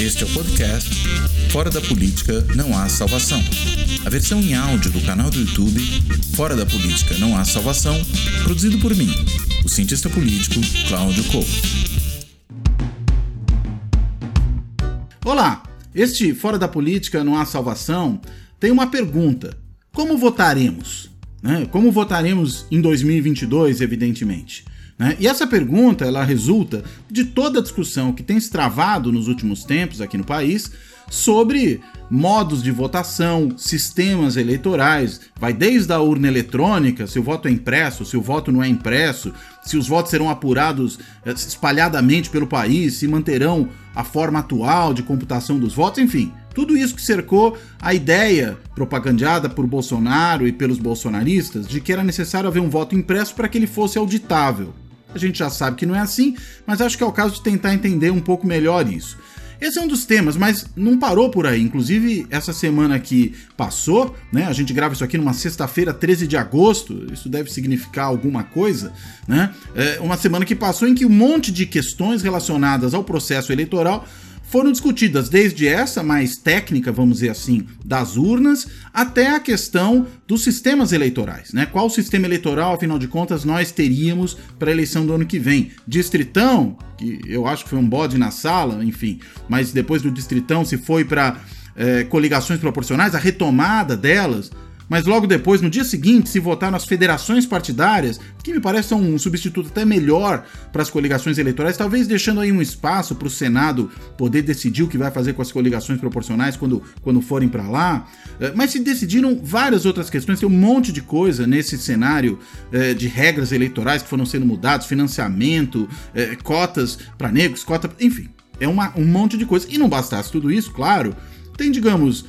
Este é o podcast Fora da Política Não Há Salvação. A versão em áudio do canal do YouTube Fora da Política Não Há Salvação, produzido por mim, o cientista político Cláudio Couto. Olá, este Fora da Política Não Há Salvação tem uma pergunta: Como votaremos? Né? Como votaremos em 2022, evidentemente? Né? E essa pergunta ela resulta de toda a discussão que tem se travado nos últimos tempos aqui no país sobre modos de votação, sistemas eleitorais, vai desde a urna eletrônica, se o voto é impresso, se o voto não é impresso, se os votos serão apurados eh, espalhadamente pelo país, se manterão a forma atual de computação dos votos, enfim, tudo isso que cercou a ideia propagandeada por Bolsonaro e pelos bolsonaristas de que era necessário haver um voto impresso para que ele fosse auditável. A gente já sabe que não é assim, mas acho que é o caso de tentar entender um pouco melhor isso. Esse é um dos temas, mas não parou por aí. Inclusive, essa semana que passou, né? A gente grava isso aqui numa sexta-feira, 13 de agosto. Isso deve significar alguma coisa, né? É uma semana que passou em que um monte de questões relacionadas ao processo eleitoral foram discutidas desde essa mais técnica, vamos dizer assim, das urnas, até a questão dos sistemas eleitorais, né? Qual sistema eleitoral, afinal de contas, nós teríamos para a eleição do ano que vem? Distritão, que eu acho que foi um bode na sala, enfim, mas depois do distritão se foi para é, coligações proporcionais, a retomada delas, mas logo depois, no dia seguinte, se votar nas federações partidárias, que me parece um substituto até melhor para as coligações eleitorais, talvez deixando aí um espaço para o Senado poder decidir o que vai fazer com as coligações proporcionais quando, quando forem para lá. Eh, mas se decidiram várias outras questões, tem um monte de coisa nesse cenário eh, de regras eleitorais que foram sendo mudados, financiamento, eh, cotas para negros, cota, enfim, é uma, um monte de coisa. E não bastasse tudo isso, claro, tem, digamos,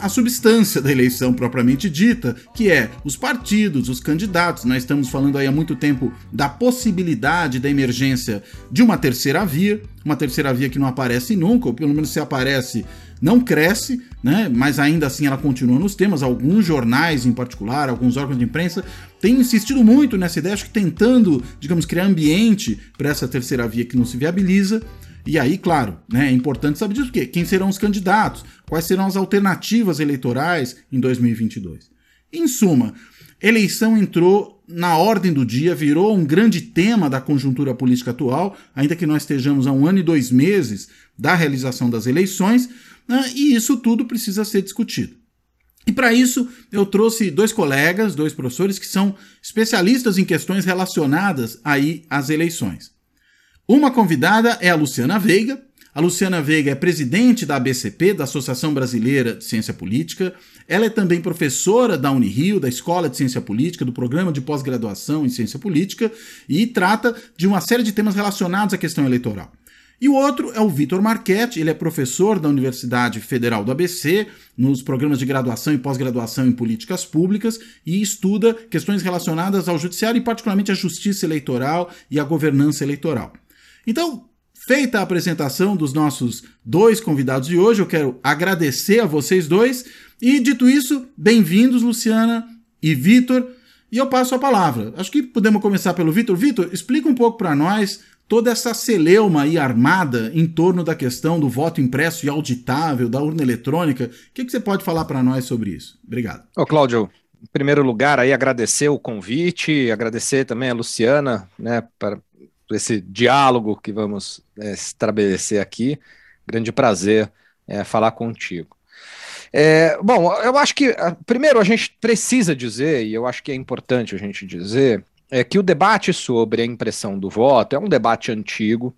a substância da eleição propriamente dita, que é os partidos, os candidatos. Nós estamos falando aí há muito tempo da possibilidade da emergência de uma terceira via, uma terceira via que não aparece nunca, ou pelo menos se aparece, não cresce, né? Mas ainda assim ela continua nos temas. Alguns jornais, em particular, alguns órgãos de imprensa, têm insistido muito nessa ideia, acho que tentando, digamos, criar ambiente para essa terceira via que não se viabiliza. E aí, claro, né, é importante saber disso, porque quem serão os candidatos, quais serão as alternativas eleitorais em 2022. Em suma, eleição entrou na ordem do dia, virou um grande tema da conjuntura política atual, ainda que nós estejamos a um ano e dois meses da realização das eleições, né, e isso tudo precisa ser discutido. E para isso eu trouxe dois colegas, dois professores que são especialistas em questões relacionadas aí às eleições. Uma convidada é a Luciana Veiga. A Luciana Veiga é presidente da ABCP, da Associação Brasileira de Ciência Política. Ela é também professora da Unirio, da Escola de Ciência Política, do Programa de Pós-Graduação em Ciência Política, e trata de uma série de temas relacionados à questão eleitoral. E o outro é o Vitor Marchetti, ele é professor da Universidade Federal do ABC, nos programas de graduação e pós-graduação em políticas públicas, e estuda questões relacionadas ao judiciário e particularmente à justiça eleitoral e à governança eleitoral. Então, feita a apresentação dos nossos dois convidados de hoje, eu quero agradecer a vocês dois. E dito isso, bem-vindos, Luciana e Vitor. E eu passo a palavra. Acho que podemos começar pelo Vitor. Vitor, explica um pouco para nós toda essa celeuma e armada em torno da questão do voto impresso e auditável, da urna eletrônica. O que, que você pode falar para nós sobre isso? Obrigado. Ô, Cláudio, em primeiro lugar, aí agradecer o convite, agradecer também a Luciana, né, esse diálogo que vamos é, estabelecer aqui. Grande prazer é, falar contigo. É, bom, eu acho que, primeiro, a gente precisa dizer, e eu acho que é importante a gente dizer, é que o debate sobre a impressão do voto é um debate antigo,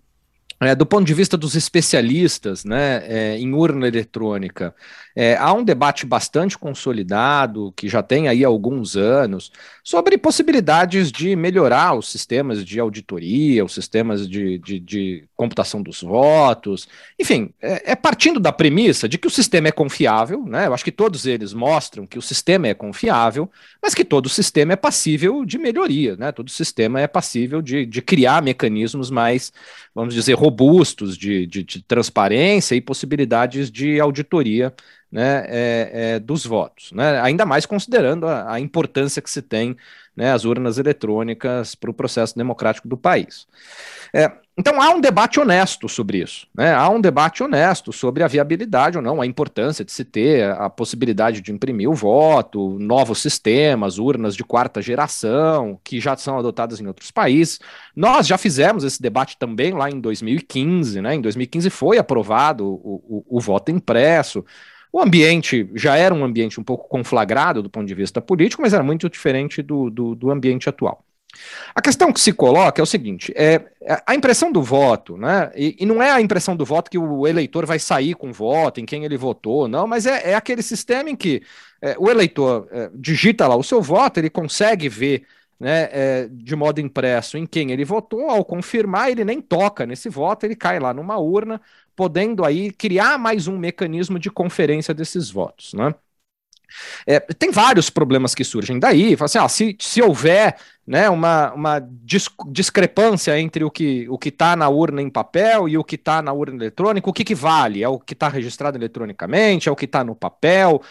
é, do ponto de vista dos especialistas né, é, em urna eletrônica, é, há um debate bastante consolidado, que já tem aí alguns anos, sobre possibilidades de melhorar os sistemas de auditoria, os sistemas de, de, de computação dos votos. Enfim, é, é, partindo da premissa de que o sistema é confiável, né? Eu acho que todos eles mostram que o sistema é confiável, mas que todo sistema é passível de melhoria, né? Todo sistema é passível de, de criar mecanismos mais, vamos dizer, robustos de, de, de transparência e possibilidades de auditoria né, é, é, dos votos, né, ainda mais considerando a, a importância que se tem né, as urnas eletrônicas para o processo democrático do país. É, então há um debate honesto sobre isso, né? há um debate honesto sobre a viabilidade ou não, a importância de se ter a possibilidade de imprimir o voto, novos sistemas, urnas de quarta geração, que já são adotadas em outros países. Nós já fizemos esse debate também lá em 2015, né? Em 2015 foi aprovado o, o, o voto impresso. O ambiente já era um ambiente um pouco conflagrado do ponto de vista político, mas era muito diferente do, do, do ambiente atual. A questão que se coloca é o seguinte: é, é a impressão do voto, né? E, e, não é a impressão do voto que o eleitor vai sair com o voto, em quem ele votou, não, mas é, é aquele sistema em que é, o eleitor é, digita lá o seu voto, ele consegue ver né, é, de modo impresso em quem ele votou, ao confirmar, ele nem toca nesse voto, ele cai lá numa urna, podendo aí criar mais um mecanismo de conferência desses votos, né? É, tem vários problemas que surgem daí. Assim, ah, se, se houver né, uma, uma discrepância entre o que o está na urna em papel e o que está na urna eletrônica, o que, que vale? É o que está registrado eletronicamente? É o que está no papel?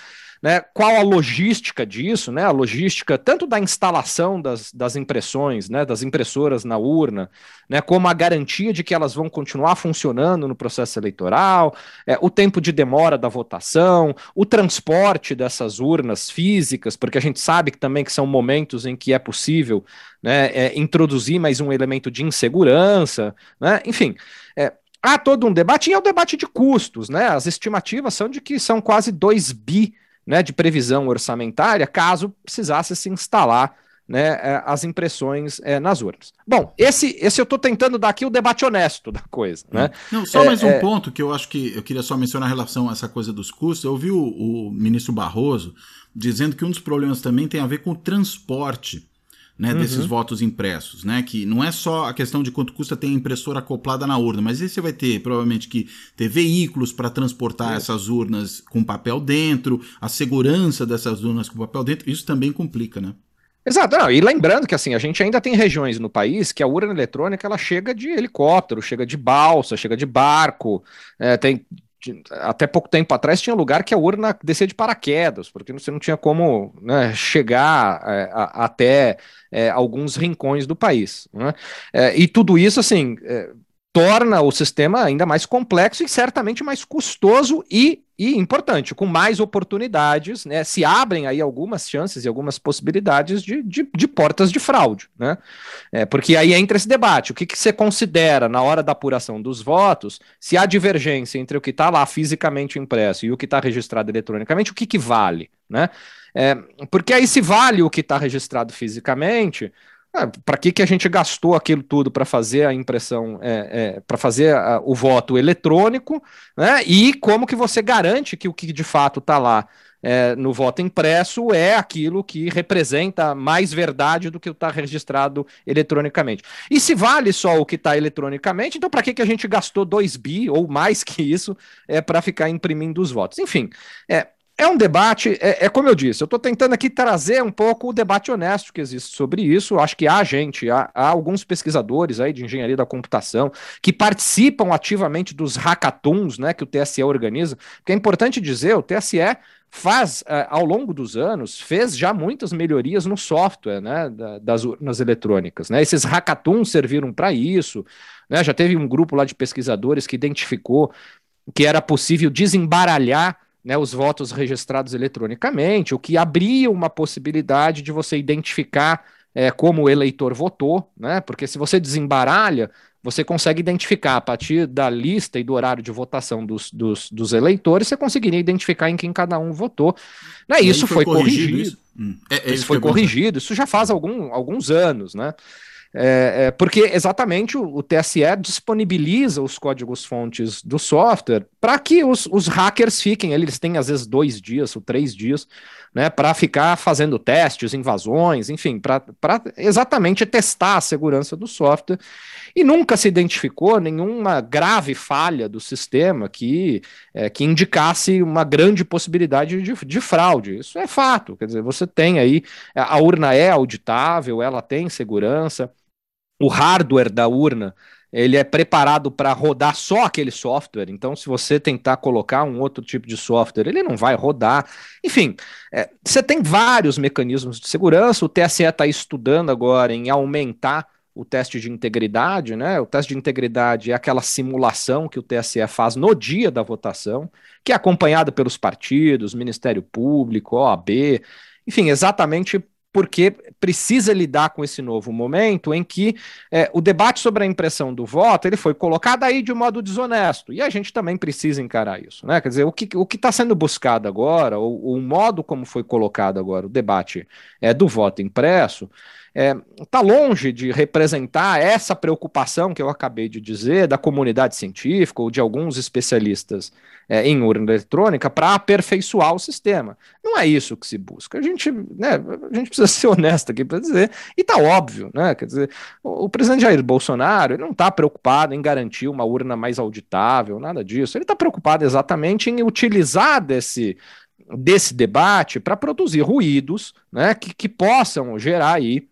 Né, qual a logística disso, né, a logística tanto da instalação das, das impressões, né, das impressoras na urna, né, como a garantia de que elas vão continuar funcionando no processo eleitoral, é, o tempo de demora da votação, o transporte dessas urnas físicas, porque a gente sabe que também que são momentos em que é possível né, é, introduzir mais um elemento de insegurança, né, enfim, é, há todo um debate, e é o debate de custos, né? As estimativas são de que são quase 2 bi né, de previsão orçamentária caso precisasse se instalar né, é, as impressões é, nas urnas. Bom, esse, esse eu estou tentando dar aqui o debate honesto da coisa. Né? Não, só é, mais um é... ponto que eu acho que eu queria só mencionar em relação a essa coisa dos custos. Eu ouvi o, o ministro Barroso dizendo que um dos problemas também tem a ver com o transporte né, uhum. desses votos impressos, né? Que não é só a questão de quanto custa ter a impressora acoplada na urna, mas aí você vai ter provavelmente que ter veículos para transportar essas urnas com papel dentro, a segurança dessas urnas com papel dentro, isso também complica, né? Exato, não, e lembrando que assim, a gente ainda tem regiões no país que a urna eletrônica ela chega de helicóptero, chega de balsa, chega de barco, é, tem até pouco tempo atrás tinha lugar que a urna descia de paraquedas, porque você não tinha como né, chegar é, a, até é, alguns rincões do país. Né? É, e tudo isso, assim, é, torna o sistema ainda mais complexo e certamente mais custoso e, e importante, com mais oportunidades, né? Se abrem aí algumas chances e algumas possibilidades de, de, de portas de fraude, né? É, porque aí entra esse debate: o que, que você considera na hora da apuração dos votos, se há divergência entre o que está lá fisicamente impresso e o que está registrado eletronicamente, o que, que vale, né? É, porque aí, se vale o que está registrado fisicamente, ah, para que, que a gente gastou aquilo tudo para fazer a impressão, é, é, para fazer a, o voto eletrônico, né? E como que você garante que o que de fato está lá é, no voto impresso é aquilo que representa mais verdade do que está registrado eletronicamente. E se vale só o que está eletronicamente, então para que, que a gente gastou 2 bi ou mais que isso é, para ficar imprimindo os votos? Enfim, é, é um debate, é, é como eu disse, eu estou tentando aqui trazer um pouco o debate honesto que existe sobre isso. Acho que há gente, há, há, alguns pesquisadores aí de engenharia da computação que participam ativamente dos hackathons né, que o TSE organiza, porque é importante dizer, o TSE faz, é, ao longo dos anos, fez já muitas melhorias no software né, das urnas eletrônicas. Né? Esses hackathons serviram para isso. Né? Já teve um grupo lá de pesquisadores que identificou que era possível desembaralhar né, os votos registrados eletronicamente, o que abria uma possibilidade de você identificar é, como o eleitor votou, né? Porque se você desembaralha, você consegue identificar a partir da lista e do horário de votação dos, dos, dos eleitores, você conseguiria identificar em quem cada um votou. Né? Isso foi, foi corrigido. corrigido. Isso, hum. é, é isso foi é corrigido, isso já faz algum, alguns anos, né? É, é, porque exatamente o, o, TSE disponibiliza os códigos-fontes do software para que os, os, hackers fiquem, eles têm às vezes dois dias ou três dias, né, para ficar fazendo testes, invasões, enfim, para exatamente testar a segurança do software. E nunca se identificou nenhuma grave falha do sistema que, é, que indicasse uma grande possibilidade de, de fraude. Isso é fato. Quer dizer, você tem aí, a urna é auditável, ela tem segurança o hardware da urna ele é preparado para rodar só aquele software. Então, se você tentar colocar um outro tipo de software, ele não vai rodar. Enfim, é, você tem vários mecanismos de segurança. O TSE está estudando agora em aumentar o teste de integridade, né? O teste de integridade é aquela simulação que o TSE faz no dia da votação, que é acompanhada pelos partidos, Ministério Público, OAB, enfim, exatamente porque precisa lidar com esse novo momento em que é, o debate sobre a impressão do voto ele foi colocado aí de modo desonesto e a gente também precisa encarar isso, né? Quer dizer, o que o que está sendo buscado agora, ou o modo como foi colocado agora o debate é, do voto impresso, está é, tá longe de representar essa preocupação que eu acabei de dizer da comunidade científica ou de alguns especialistas é, em urna eletrônica para aperfeiçoar o sistema. Não é isso que se busca. A gente, né, a gente precisa ser honesto aqui para dizer, e está óbvio, né? Quer dizer, o, o presidente Jair Bolsonaro não está preocupado em garantir uma urna mais auditável, nada disso. Ele está preocupado exatamente em utilizar desse desse debate para produzir ruídos né, que, que possam gerar aí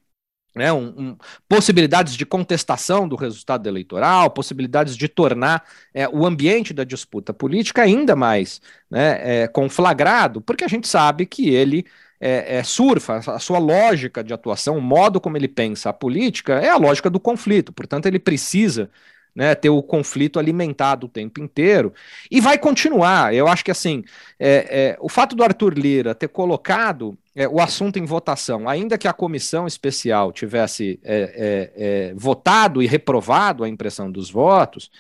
né, um, um, possibilidades de contestação do resultado eleitoral, possibilidades de tornar é, o ambiente da disputa política ainda mais né, é, conflagrado, porque a gente sabe que ele é, é, surfa, a sua lógica de atuação, o modo como ele pensa a política é a lógica do conflito, portanto, ele precisa né, ter o conflito alimentado o tempo inteiro. E vai continuar. Eu acho que assim, é, é, o fato do Arthur Lira ter colocado é, o assunto em votação, ainda que a comissão especial tivesse é, é, é, votado e reprovado a impressão dos votos,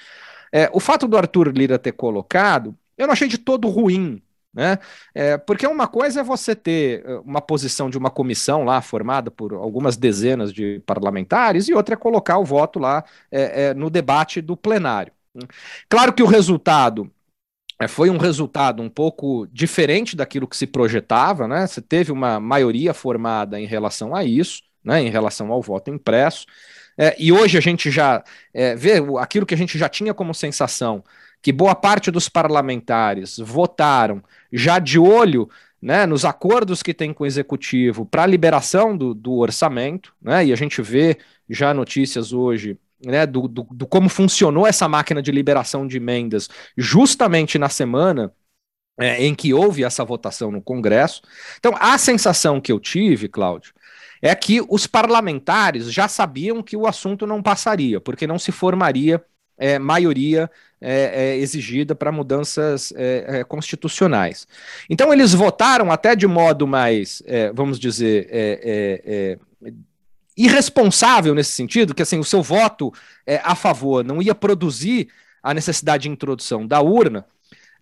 o fato do Arthur Lira ter colocado, eu não achei de todo ruim. Né? É, porque uma coisa é você ter uma posição de uma comissão lá formada por algumas dezenas de parlamentares, e outra é colocar o voto lá é, é, no debate do plenário. Claro que o resultado é, foi um resultado um pouco diferente daquilo que se projetava, né? Você teve uma maioria formada em relação a isso, né? Em relação ao voto impresso. É, e hoje a gente já é, vê aquilo que a gente já tinha como sensação, que boa parte dos parlamentares votaram já de olho né, nos acordos que tem com o executivo para a liberação do, do orçamento, né, e a gente vê já notícias hoje né, do, do, do, como funcionou essa máquina de liberação de emendas justamente na semana é, em que houve essa votação no Congresso. Então, a sensação que eu tive, Cláudio, é que os parlamentares já sabiam que o assunto não passaria, porque não se formaria é, maioria é, é, exigida para mudanças é, é, constitucionais. Então, eles votaram até de modo mais, vamos dizer, irresponsável nesse sentido, que assim, o seu voto é, a favor não ia produzir a necessidade de introdução da urna,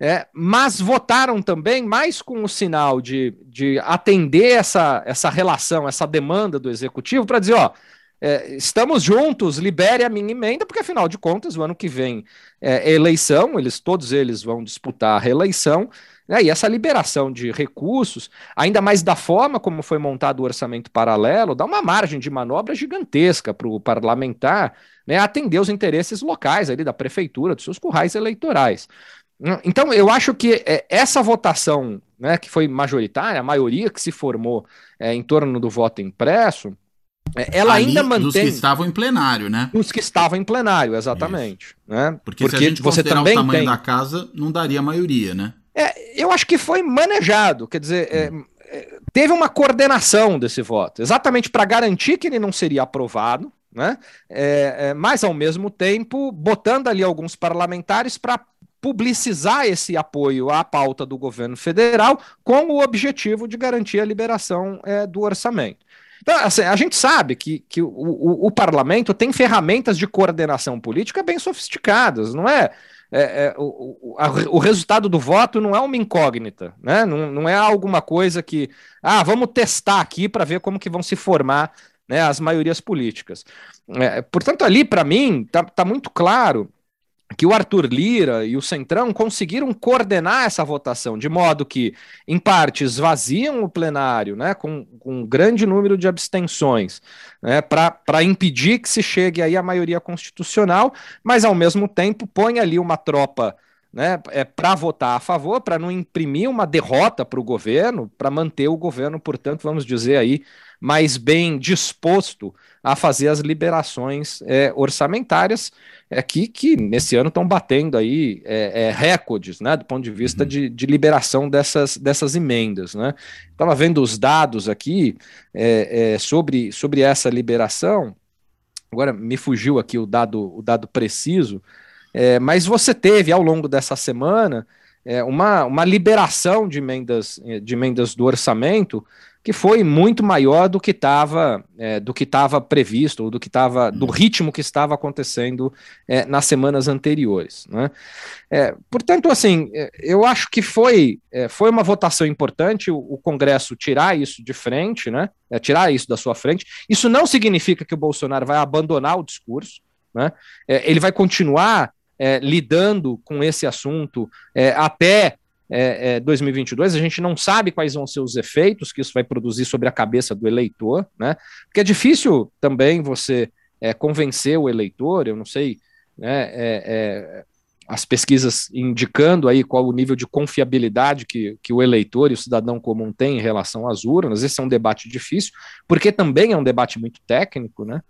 é, mas votaram também mais com o sinal de, de atender essa, essa relação, essa demanda do executivo, para dizer: ó, é, estamos juntos, libere a minha emenda, porque afinal de contas, o ano que vem é eleição, eles todos eles vão disputar a reeleição, né, e essa liberação de recursos, ainda mais da forma como foi montado o orçamento paralelo, dá uma margem de manobra gigantesca para o parlamentar né, atender os interesses locais ali da prefeitura, dos seus currais eleitorais. Então, eu acho que é, essa votação, né, que foi majoritária, a maioria que se formou é, em torno do voto impresso, é, ela Ali, ainda mantém. Dos que estavam em plenário, né? Os que estavam em plenário, exatamente. Né? Porque, Porque se a gente você também o tamanho tem... da casa, não daria maioria, né? É, eu acho que foi manejado, quer dizer, é, é, teve uma coordenação desse voto, exatamente para garantir que ele não seria aprovado, né? É, é, mas ao mesmo tempo botando ali alguns parlamentares para publicizar esse apoio à pauta do governo federal com o objetivo de garantir a liberação é, do orçamento. Então, assim, a gente sabe que, que o, o, o parlamento tem ferramentas de coordenação política bem sofisticadas, não é? É, é, o, o, a, o, resultado do voto não é uma incógnita, né? não, não é alguma coisa que, ah, vamos testar aqui para ver como que vão se formar né, as maiorias políticas. É, portanto, ali, para mim, está tá muito claro que o Arthur Lira e o Centrão conseguiram coordenar essa votação, de modo que, em parte, esvaziam o plenário, né, com, com um grande número de abstenções, né, para impedir que se chegue aí à maioria constitucional, mas, ao mesmo tempo, põe ali uma tropa né, é, para votar a favor, para não imprimir uma derrota para o governo, para manter o governo, portanto, vamos dizer aí, mais bem disposto a fazer as liberações é, orçamentárias aqui é, que nesse ano estão batendo aí é, é, recordes, né, do ponto de vista uhum. de, de, liberação dessas, dessas emendas, né. Estava vendo os dados aqui é, é, sobre, sobre essa liberação. Agora me fugiu aqui o dado, o dado preciso, mas você teve ao longo dessa semana uma, uma liberação de emendas, de emendas do orçamento que foi muito maior do que estava é, do que estava previsto, ou do que estava do ritmo que estava acontecendo é, nas semanas anteriores. Né? É, portanto, assim, é, eu acho que foi, é, foi uma votação importante o, o, Congresso tirar isso de frente, né? É, tirar isso da sua frente. Isso não significa que o Bolsonaro vai abandonar o discurso, né? ele vai continuar lidando com esse assunto até é, 2022. É, a gente não sabe quais vão ser os efeitos que isso vai produzir sobre a cabeça do eleitor, né? Porque é difícil também você é, convencer o eleitor. Eu não sei, né? É, as pesquisas indicando aí qual o nível de confiabilidade que, que o eleitor e o cidadão comum tem em relação às urnas. Esse é um debate difícil, porque também é um debate muito técnico, né?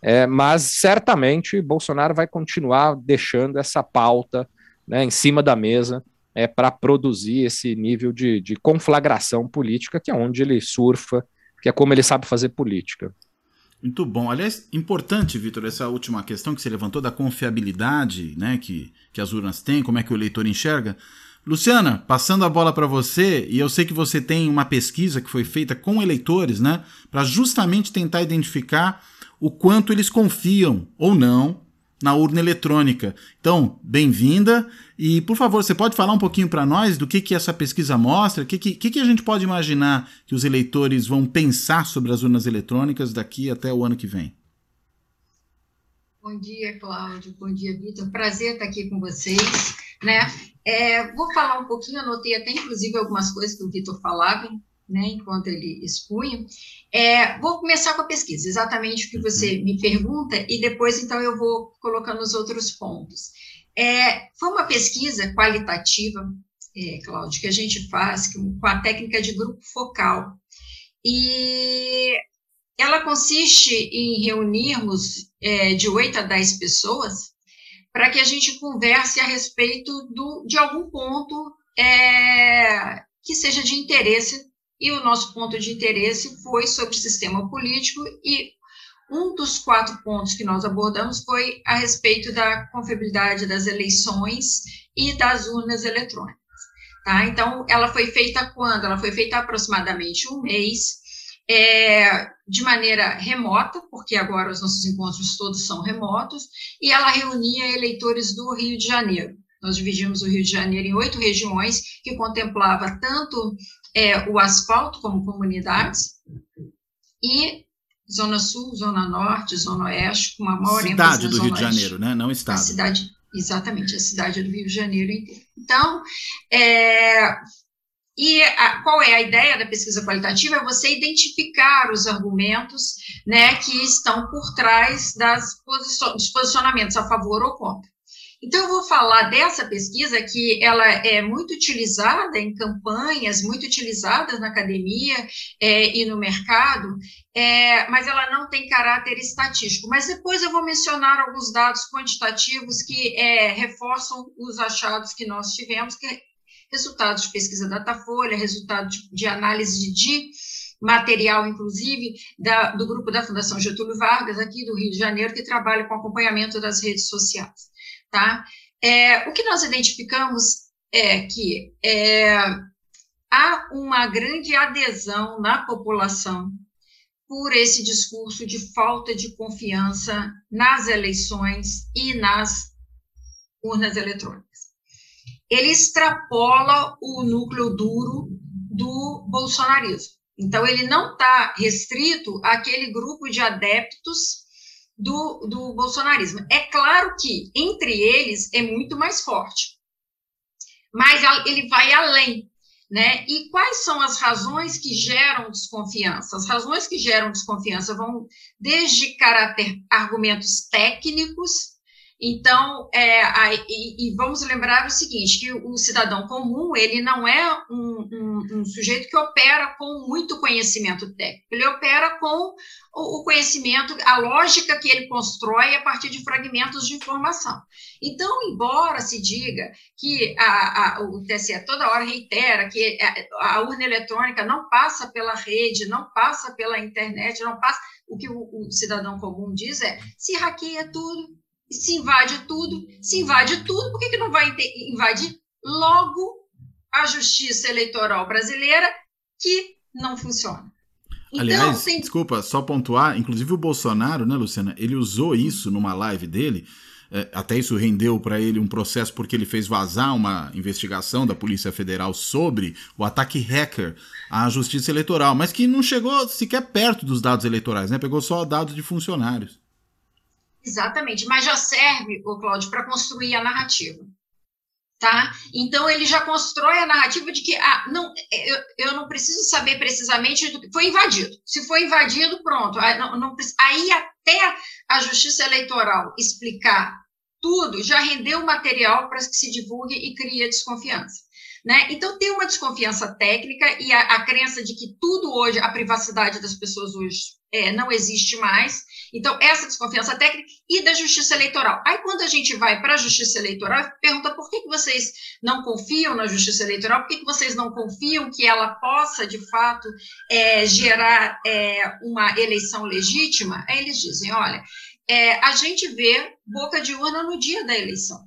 É, mas certamente Bolsonaro vai continuar deixando essa pauta né, em cima da mesa é, para produzir esse nível de, de conflagração política, que é onde ele surfa, que é como ele sabe fazer política. Muito bom. Aliás, importante, Vitor, essa última questão que você levantou da confiabilidade né, que, que as urnas têm, como é que o eleitor enxerga. Luciana, passando a bola para você, e eu sei que você tem uma pesquisa que foi feita com eleitores, né, para justamente tentar identificar o quanto eles confiam ou não na urna eletrônica. Então, bem-vinda e, por favor, você pode falar um pouquinho para nós do que, que essa pesquisa mostra, o que, que, que, a gente pode imaginar que os eleitores vão pensar sobre as urnas eletrônicas daqui até o ano que vem? Bom dia, Cláudio. Bom dia, Vitor. Prazer estar aqui com vocês. Né? É, vou falar um pouquinho, anotei até inclusive algumas coisas que o Vitor falava, né, enquanto ele expunha. É, vou começar com a pesquisa, exatamente o que você uhum. me pergunta, e depois, então, eu vou colocando os outros pontos. É, foi uma pesquisa qualitativa, é, Cláudio, que a gente faz com a técnica de grupo focal. E ela consiste em reunirmos é, de 8 a 10 pessoas para que a gente converse a respeito do, de algum ponto é, que seja de interesse e o nosso ponto de interesse foi sobre o sistema político e um dos quatro pontos que nós abordamos foi a respeito da confiabilidade das eleições e das urnas eletrônicas. Tá? Então, ela foi feita quando? Ela foi feita aproximadamente um mês, é, de maneira remota, porque agora os nossos encontros todos são remotos, e ela reunia eleitores do Rio de Janeiro. Nós dividimos o Rio de Janeiro em oito regiões, que contemplava tanto é, o asfalto como comunidades, e Zona Sul, Zona Norte, Zona Oeste, com uma maior cidade do Rio de Janeiro, né? Não estado. A cidade, exatamente, a cidade do Rio de Janeiro inteiro. Então, é, e a, qual é a ideia da pesquisa qualitativa? É você identificar os argumentos né, que estão por trás das dos posicionamentos a favor ou contra. Então, eu vou falar dessa pesquisa que ela é muito utilizada em campanhas, muito utilizada na academia é, e no mercado, é, mas ela não tem caráter estatístico. Mas depois eu vou mencionar alguns dados quantitativos que é, reforçam os achados que nós tivemos, que é resultados de pesquisa Datafolha, resultado de, de análise de material, inclusive, da, do grupo da Fundação Getúlio Vargas, aqui do Rio de Janeiro, que trabalha com acompanhamento das redes sociais. Tá? É, o que nós identificamos é que é, há uma grande adesão na população por esse discurso de falta de confiança nas eleições e nas urnas eletrônicas. Ele extrapola o núcleo duro do bolsonarismo. Então, ele não está restrito àquele grupo de adeptos do, do bolsonarismo. É claro que entre eles é muito mais forte, mas ele vai além. Né? E quais são as razões que geram desconfiança? As razões que geram desconfiança vão desde caráter argumentos técnicos Então, é, a, e, e, vamos lembrar o seguinte, que o, cidadão comum, ele não é um, um, um, sujeito que opera com muito conhecimento técnico, ele opera com o, o, conhecimento, a lógica que ele constrói a partir de fragmentos de informação. Então, embora se diga que a, a, o TSE toda hora reitera que a, a urna eletrônica não passa pela rede, não passa pela internet, não passa o que o, o, cidadão comum diz é: se hackeia tudo, se invade tudo, se invade tudo, por que, que não vai invadir logo a justiça eleitoral brasileira que não funciona? Então, Aliás, tem... desculpa, só pontuar, inclusive o Bolsonaro, né, Luciana, ele usou isso numa live dele, é, até isso rendeu para ele um processo porque ele fez vazar uma investigação da Polícia Federal sobre o ataque hacker à Justiça Eleitoral, mas que não chegou sequer perto dos dados eleitorais, né? Pegou só dados de funcionários. Exatamente, mas já serve, o Cláudio, para construir a narrativa. Tá? Então ele já constrói a narrativa de que ah, não, eu, eu não preciso saber precisamente do que foi invadido. Se foi invadido, pronto. Aí, não, não, aí até a justiça eleitoral explicar tudo, já rendeu material para que se divulgue e crie desconfiança. Né? Então, tem uma desconfiança técnica e a, a, crença de que tudo hoje, a privacidade das pessoas hoje é, não existe mais. Então, essa desconfiança técnica e da justiça eleitoral. Aí, quando a gente vai para a justiça eleitoral, pergunta por que, que vocês não confiam na justiça eleitoral, por que, que vocês não confiam que ela possa, de fato, é, gerar é, uma eleição legítima? Aí eles dizem: olha, é, a gente vê boca de urna no dia da eleição.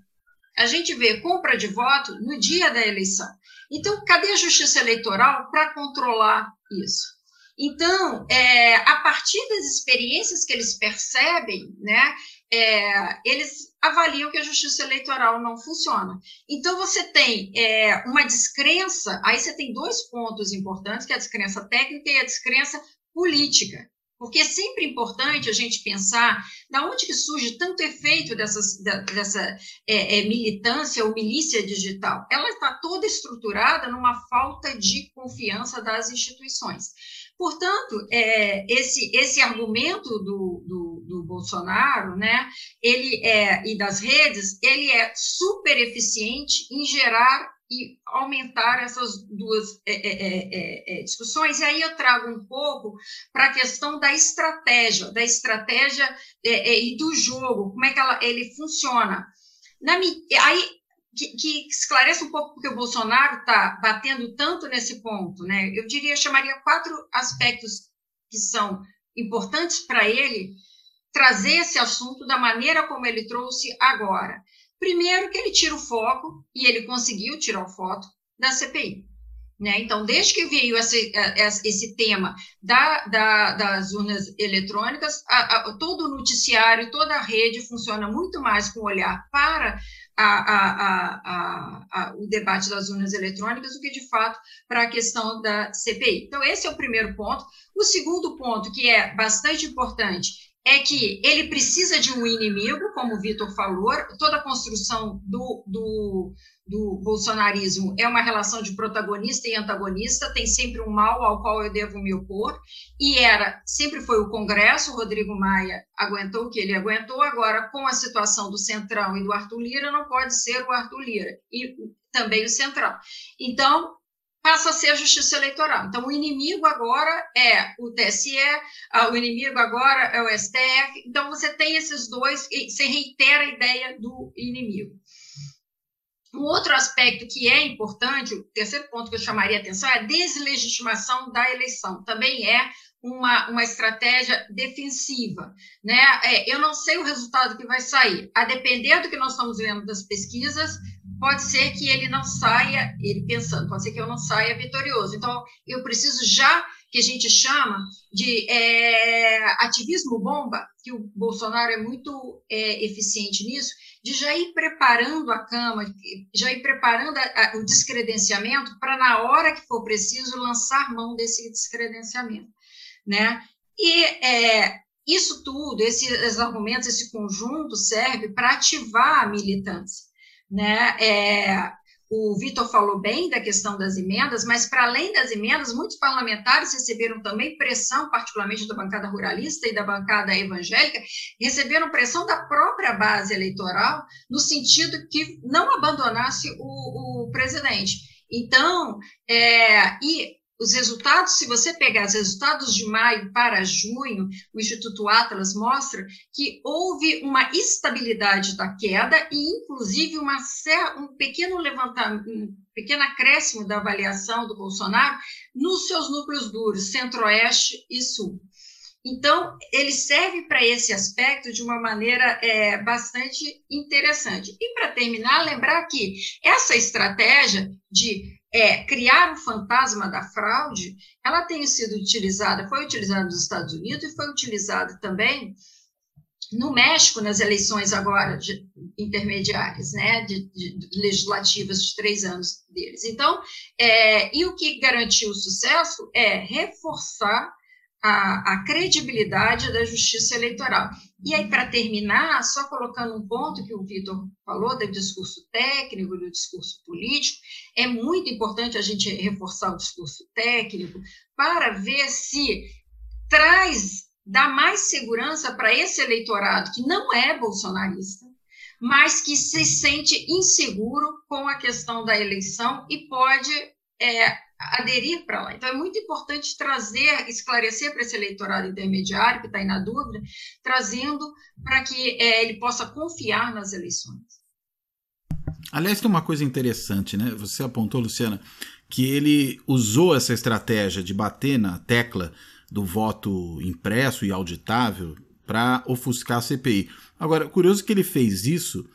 A gente vê compra de voto no dia da eleição. Então, cadê a justiça eleitoral para controlar isso? Então, é, a partir das experiências que eles percebem, né, é, eles avaliam que a justiça eleitoral não funciona. Então, você tem é, uma descrença, aí você tem dois pontos importantes, que é a descrença técnica e a descrença política. Porque é sempre importante a gente pensar da onde que surge tanto efeito dessas, dessa é, é, militância ou milícia digital. Ela está toda estruturada numa falta de confiança das instituições. Portanto, é, esse, esse argumento do, do, do, Bolsonaro, né, ele é, e das redes, ele é super eficiente em gerar e aumentar essas duas é é, é, é, é, discussões. E aí eu trago um pouco para a questão da estratégia, da estratégia é, e do jogo, como é que ela, ele funciona. Na, aí, que, que esclarece um pouco porque o Bolsonaro está batendo tanto nesse ponto. Né? Eu diria, chamaria quatro aspectos que são importantes para ele trazer esse assunto da maneira como ele trouxe agora. Primeiro, que ele tira o foco, e ele conseguiu tirar o foco, da CPI. Né? Então, desde que veio esse, esse tema da, da, das urnas eletrônicas, a, a, todo o noticiário, toda a rede funciona muito mais com olhar para a, o debate das urnas eletrônicas do que, de fato, para a questão da CPI. Então, esse é o primeiro ponto. O segundo ponto, que é bastante importante, é que ele precisa de um inimigo, como o Vitor falou, toda a construção do, do, do, bolsonarismo é uma relação de protagonista e antagonista, tem sempre um mal ao qual eu devo me opor, e era, sempre foi o Congresso, o Rodrigo Maia aguentou o que ele aguentou, agora com a situação do Centrão e do Arthur Lira, não pode ser o Arthur Lira, e também o Centrão. Então, passa a ser a justiça eleitoral. Então, o inimigo agora é o TSE, o inimigo agora é o STF. Então, você tem esses dois, e você reitera a ideia do inimigo. Um outro aspecto que é importante, o terceiro ponto que eu chamaria a atenção, é a deslegitimação da eleição. Também é uma, uma estratégia defensiva. Né? É, eu não sei o resultado que vai sair. A depender do que nós estamos vendo das pesquisas, pode ser que ele não saia, ele pensando, pode ser que eu não saia vitorioso. Então, eu preciso já, que a gente chama de é, ativismo bomba, que o Bolsonaro é muito é, eficiente nisso, de já ir preparando a cama, já ir preparando a, a, o descredenciamento para, na hora que for preciso, lançar mão desse descredenciamento. Né? E é, isso tudo, esses argumentos, esse conjunto serve para ativar a militância né? É, o Vitor falou bem da questão das emendas, mas para além das emendas, muitos parlamentares receberam também pressão, particularmente da bancada ruralista e da bancada evangélica, receberam pressão da própria base eleitoral, no sentido que não abandonasse o, o presidente. Então, é, e os resultados, se você pegar os resultados de maio para junho, o Instituto Atlas mostra que houve uma estabilidade da queda e, inclusive, uma, um pequeno levantamento, um pequeno acréscimo da avaliação do Bolsonaro nos seus núcleos duros, centro-oeste e sul. Então, ele serve para esse aspecto de uma maneira é, bastante interessante. E, para terminar, lembrar que essa estratégia de é, criar o fantasma da fraude, ela tem sido utilizada, foi utilizada nos Estados Unidos e foi utilizada também no México, nas eleições agora de, intermediárias, né, de, de, legislativas de três anos deles. Então, é, e o que garantiu o sucesso é reforçar a, a credibilidade da justiça eleitoral. E aí, para terminar, só colocando um ponto que o Vitor falou do discurso técnico, do discurso político, é muito importante a gente reforçar o discurso técnico para ver se traz, dá mais segurança para esse eleitorado que não é bolsonarista, mas que se sente inseguro com a questão da eleição e pode é, aderir para lá. Então, é muito importante trazer, esclarecer para esse eleitorado intermediário que está aí na dúvida, trazendo para que é, ele possa confiar nas eleições. Aliás, tem uma coisa interessante, né? Você apontou, Luciana, que ele usou essa estratégia de bater na tecla do voto impresso e auditável para ofuscar a CPI. Agora, curioso que ele fez isso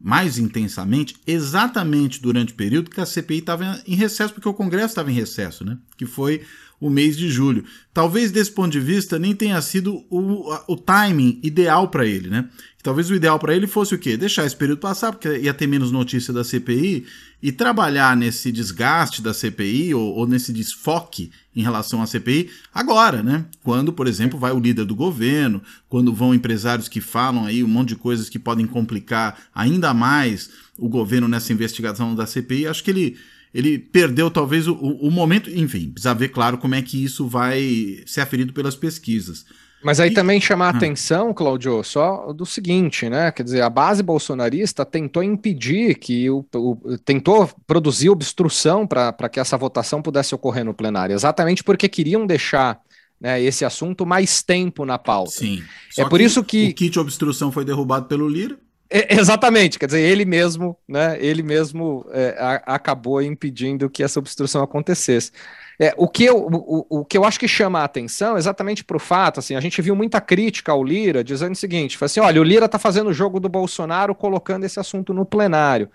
mais intensamente exatamente durante o período que a CPI estava em recesso, porque o Congresso estava em recesso, né? que foi o mês de julho. Talvez desse ponto de vista nem tenha sido o, o timing ideal para ele, né? Talvez o ideal para ele fosse o quê? Deixar esse período passar, porque ia ter menos notícia da CPI, e trabalhar nesse desgaste da CPI ou, ou, nesse desfoque em relação à CPI agora, né? Quando, por exemplo, vai o líder do governo, quando vão empresários que falam aí um monte de coisas que podem complicar ainda mais o governo nessa investigação da CPI, acho que ele ele perdeu talvez o, o, momento, enfim, precisa ver claro como é que isso vai ser aferido pelas pesquisas. Mas aí e... também chamar a ah. atenção, Claudio, só do seguinte, né? Quer dizer, a base bolsonarista tentou impedir que o, o tentou produzir obstrução para que essa votação pudesse ocorrer no plenário, exatamente porque queriam deixar né, esse assunto mais tempo na pauta. Sim. é por isso que o kit obstrução foi derrubado pelo Lira. É, exatamente, quer dizer, ele mesmo, né, ele mesmo é, a, acabou impedindo que essa obstrução acontecesse. É, o, que eu, o, o que eu acho que chama a atenção exatamente para o fato, assim, a gente viu muita crítica ao Lira dizendo o seguinte, assim, olha, o Lira está fazendo o jogo do Bolsonaro colocando esse assunto no plenário.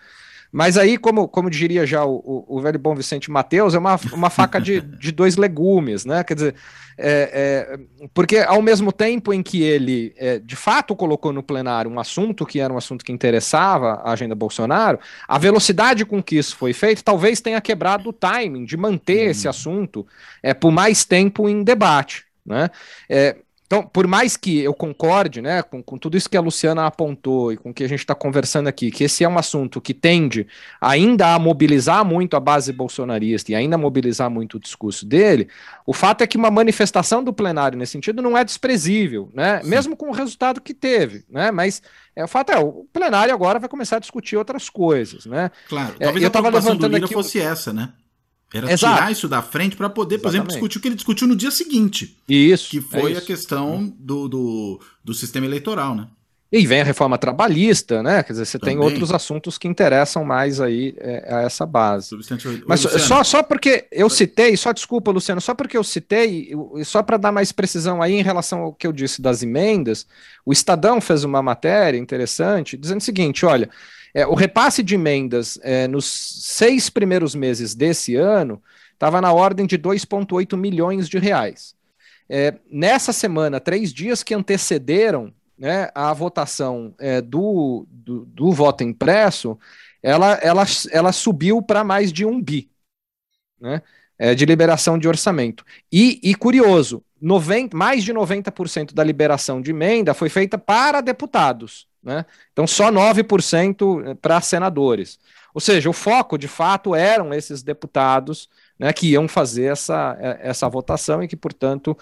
Mas aí, como, como diria já o, o, o velho bom Vicente Mateus, é uma, uma faca de, de dois legumes, né? Quer dizer, é, é, porque ao mesmo tempo em que ele é, de fato colocou no plenário um assunto que era um assunto que interessava a agenda Bolsonaro, a velocidade com que isso foi feito talvez tenha quebrado o timing de manter hum. esse assunto é, por mais tempo em debate. Né? É, então, por mais que eu concorde né, com, com tudo isso que a Luciana apontou e com o que a gente está conversando aqui, que esse é um assunto que tende ainda a mobilizar muito a base bolsonarista e ainda a mobilizar muito o discurso dele, o fato é que uma manifestação do plenário nesse sentido não é desprezível, né, mesmo com o resultado que teve. Né, mas é, o fato é, o plenário agora vai começar a discutir outras coisas. Né? Claro, talvez é, eu a preocupação do Lira aqui, fosse essa, né? Era Exato. tirar isso da frente para poder, por exemplo, discutir o que ele discutiu no dia seguinte. Isso. Que foi é isso. a questão do, do, do, sistema eleitoral, né? E vem a reforma trabalhista, né? Quer dizer, você Também. tem outros assuntos que interessam mais aí é, a essa base. Mas só, só porque eu citei, só desculpa, Luciano, só porque eu citei, só para dar mais precisão aí em relação ao que eu disse das emendas, o Estadão fez uma matéria interessante dizendo o seguinte: olha, é, o repasse de emendas é, nos seis primeiros meses desse ano estava na ordem de 2,8 milhões de reais. É, nessa semana, três dias que antecederam né, a votação é, do, do, do, voto impresso, ela, ela, ela subiu para mais de um bi né, é, de liberação de orçamento. E, e curioso, 90, mais de 90% da liberação de emenda foi feita para deputados né? Então, só 9% para senadores. Ou seja, o foco, de fato, eram esses deputados né, que iam fazer essa, é, essa votação e que, portanto,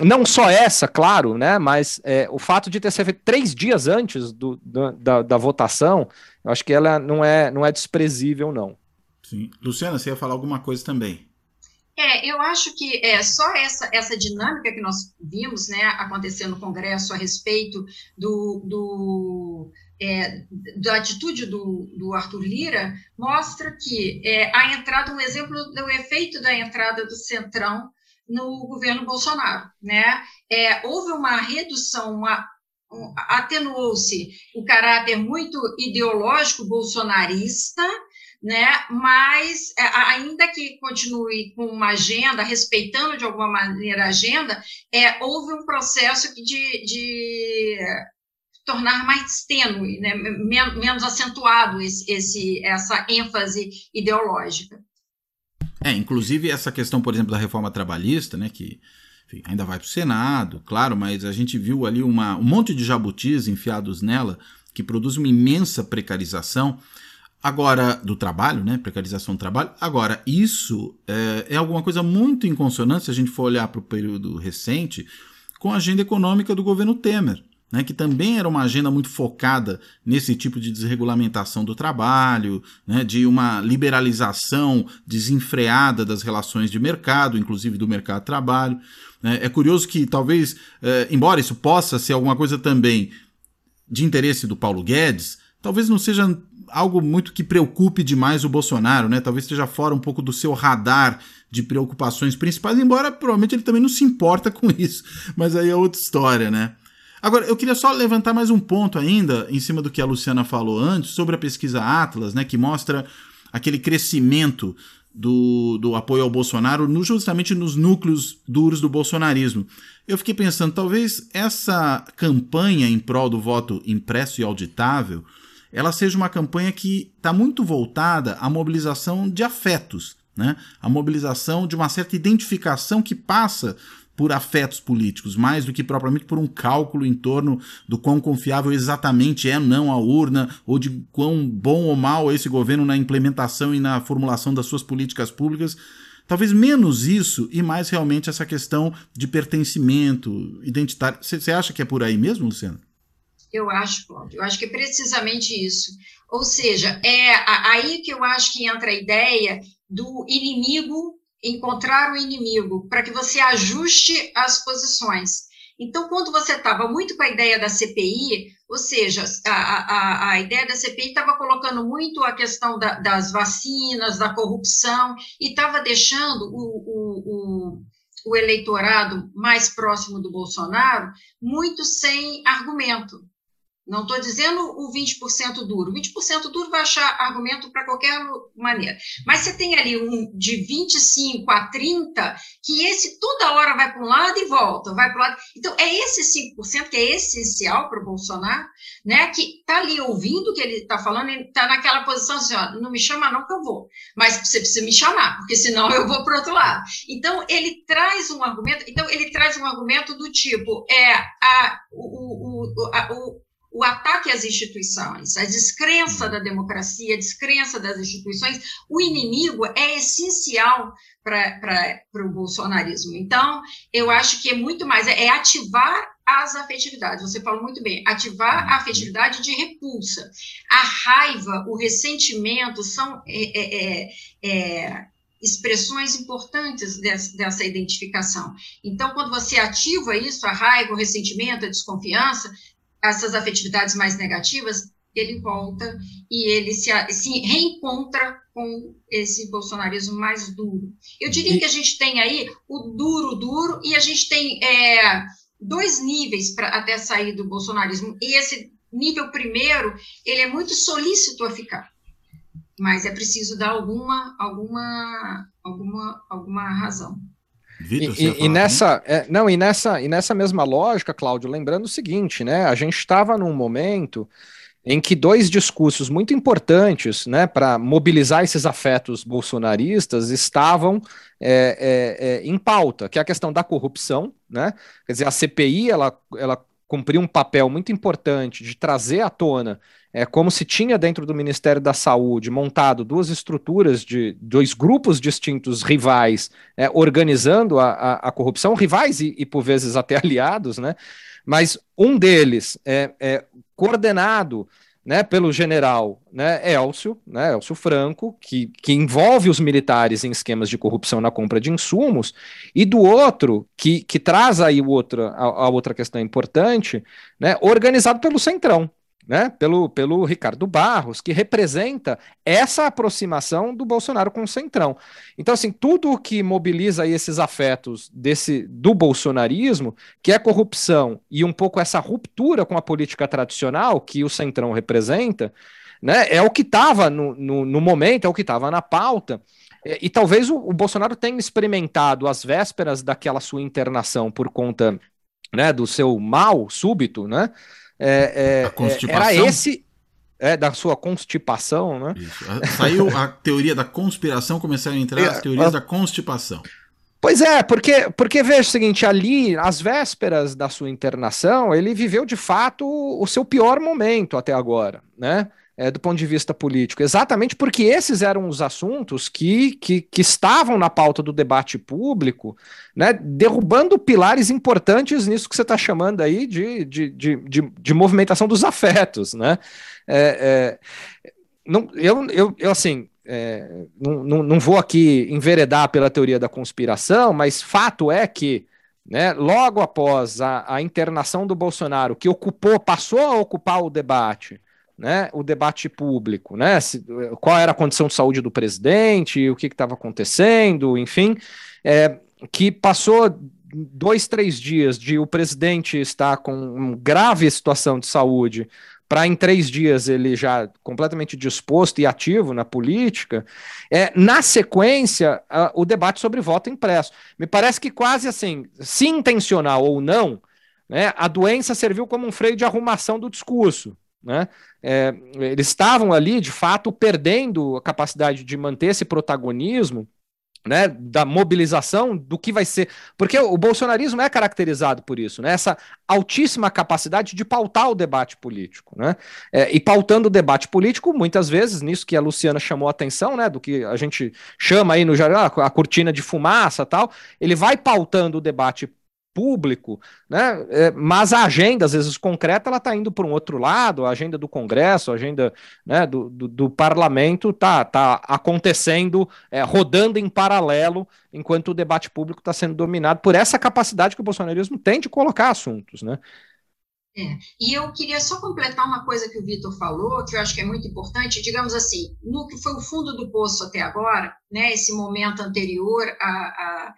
não só essa, claro, né, mas é, o fato de ter sido feito três dias antes do, do, da, da votação, eu acho que ela não é, não é desprezível, não. Sim. Luciana, você ia falar alguma coisa também. É, eu acho que é só essa, essa dinâmica que nós vimos né, acontecer no Congresso a respeito do, do é, da atitude do, do, Arthur Lira mostra que é, a entrada, um exemplo do efeito da entrada do Centrão no governo Bolsonaro. Né? É, houve uma redução, uma, um, atenuou-se o caráter muito ideológico bolsonarista, né? Mas é, ainda que continue com uma agenda, respeitando de alguma maneira a agenda, é, houve um processo de, de tornar mais tênue, né? Men menos acentuado esse, esse, essa ênfase ideológica. É, inclusive essa questão, por exemplo, da reforma trabalhista, né, que enfim, ainda vai para o Senado, claro, mas a gente viu ali uma, um monte de jabutis enfiados nela que produz uma imensa precarização. Agora, do trabalho, né? Precarização do trabalho. Agora, isso é, é alguma coisa muito em consonância, se a gente for olhar para o período recente, com a agenda econômica do governo Temer. Né, que também era uma agenda muito focada nesse tipo de desregulamentação do trabalho, né, de uma liberalização desenfreada das relações de mercado, inclusive do mercado de trabalho. Né. É curioso que talvez, é, embora isso possa ser alguma coisa também de interesse do Paulo Guedes, talvez não seja algo muito que preocupe demais o Bolsonaro, né? Talvez esteja fora um pouco do seu radar de preocupações principais, embora provavelmente ele também não se importa com isso. Mas aí é outra história, né? Agora, eu queria só levantar mais um ponto ainda, em cima do que a Luciana falou antes, sobre a pesquisa Atlas, né, que mostra aquele crescimento do, do apoio ao Bolsonaro no, justamente nos núcleos duros do bolsonarismo. Eu fiquei pensando, talvez essa campanha em prol do voto impresso e auditável ela seja uma campanha que está muito voltada à mobilização de afetos, né? a mobilização de uma certa identificação que passa por afetos políticos, mais do que propriamente por um cálculo em torno do quão confiável exatamente é não a urna, ou de quão bom ou mal é esse governo na implementação e na formulação das suas políticas públicas. Talvez menos isso e mais realmente essa questão de pertencimento identitário. Você acha que é por aí mesmo, Luciano? Eu acho, Cláudio, eu acho que é precisamente isso. Ou seja, é aí que eu acho que entra a ideia do inimigo encontrar o inimigo, para que você ajuste as posições. Então, quando você estava muito com a ideia da CPI, ou seja, a, a, a ideia da CPI estava colocando muito a questão da, das vacinas, da corrupção, e estava deixando o, o, o, o eleitorado mais próximo do Bolsonaro muito sem argumento. Não estou dizendo o 20% duro. 20% duro vai achar argumento para qualquer maneira. Mas você tem ali um de 25 a 30, que esse toda hora vai para um lado e volta, vai para o lado. Então, é esse 5% que é essencial para o Bolsonaro, né? Que está ali ouvindo o que ele está falando, está naquela posição assim, ó, não me chama não que eu vou. Mas você precisa me chamar, porque senão eu vou para outro lado. Então, ele traz um argumento, então ele traz um argumento do tipo, é a, o, o, a, o o ataque às instituições, a descrença uhum. da democracia, a descrença das instituições, o inimigo é essencial para o bolsonarismo. Então, eu acho que é muito mais, é, é ativar as afetividades. Você falou muito bem, ativar a uhum. afetividade de repulsa. A raiva, o ressentimento são é, é, é, é expressões importantes dessa, dessa, identificação. Então, quando você ativa isso, a raiva, o ressentimento, a desconfiança, essas afetividades mais negativas, ele volta e ele se, se reencontra com esse bolsonarismo mais duro. Eu diria que a gente tem aí o duro, duro, e a gente tem é, dois níveis para até sair do bolsonarismo. E esse nível primeiro, ele é muito solícito a ficar, mas é preciso dar alguma, alguma, alguma, alguma razão. Vitor, e, e nessa, é, não, e nessa, e nessa mesma lógica, Cláudio, lembrando o seguinte, né? A gente estava num momento em que dois discursos muito importantes, né, para mobilizar esses afetos bolsonaristas estavam é, é, é, em pauta, que é a questão da corrupção, né? Quer dizer, a CPI ela, ela cumpriu um papel muito importante de trazer à tona é como se tinha dentro do Ministério da Saúde montado duas estruturas de dois grupos distintos rivais é, organizando a, a, a, corrupção, rivais e, e, por vezes até aliados, né? Mas um deles é, é coordenado né, pelo general né, Elcio, né, Elcio Franco, que, que envolve os militares em esquemas de corrupção na compra de insumos, e do outro, que, que traz aí outra, a, a outra questão importante, né, organizado pelo Centrão, né, pelo, pelo Ricardo Barros, que representa essa aproximação do Bolsonaro com o Centrão. Então, assim, tudo o que mobiliza esses afetos desse do bolsonarismo, que é corrupção e um pouco essa ruptura com a política tradicional que o Centrão representa, né, é o que estava no, no, no, momento, é o que estava na pauta. E, e talvez o, o Bolsonaro tenha experimentado as vésperas daquela sua internação por conta né, do seu mal súbito, né? É, é, era esse é, da sua constipação, né? Isso. Saiu a teoria da conspiração, começaram a entrar as teorias da constipação. Pois é, porque, porque veja o seguinte, ali, às vésperas da sua internação, ele viveu de fato o seu pior momento até agora, né? É, do ponto de vista político, exatamente porque esses eram os assuntos que, que, que estavam na pauta do debate público, né, derrubando pilares importantes nisso que você está chamando aí de, de, de, de, de, movimentação dos afetos. Né? É, é, não, eu, eu, eu, assim, é, não, não, não vou aqui enveredar pela teoria da conspiração, mas fato é que né, logo após a, a internação do Bolsonaro, que ocupou, passou a ocupar o debate, né, o debate público, né, se, qual era a condição de saúde do presidente, o que estava acontecendo, enfim, é, que passou dois, três dias de o presidente estar com uma grave situação de saúde para em três dias ele já completamente disposto e ativo na política, é, na sequência, a, o debate sobre voto impresso. Me parece que quase assim, se intencional ou não, né, a doença serviu como um freio de arrumação do discurso. Né? É, eles estavam ali, de fato, perdendo a capacidade de manter esse protagonismo. Né, da mobilização do que vai ser. Porque o bolsonarismo é caracterizado por isso, né, essa altíssima capacidade de pautar o debate político. Né, é, e pautando o debate político, muitas vezes, nisso que a Luciana chamou a atenção, né, do que a gente chama aí no geral, a cortina de fumaça tal, ele vai pautando o debate público, né? É, mas a agenda, às vezes concreta, ela está indo para um outro lado, a agenda do Congresso, a agenda né, do, do, do parlamento está tá acontecendo, é, rodando em paralelo, enquanto o debate público está sendo dominado por essa capacidade que o bolsonarismo tem de colocar assuntos, né? É. E eu queria só completar uma coisa que o Vitor falou, que eu acho que é muito importante, digamos assim, no que foi o fundo do poço até agora, né, esse momento anterior à,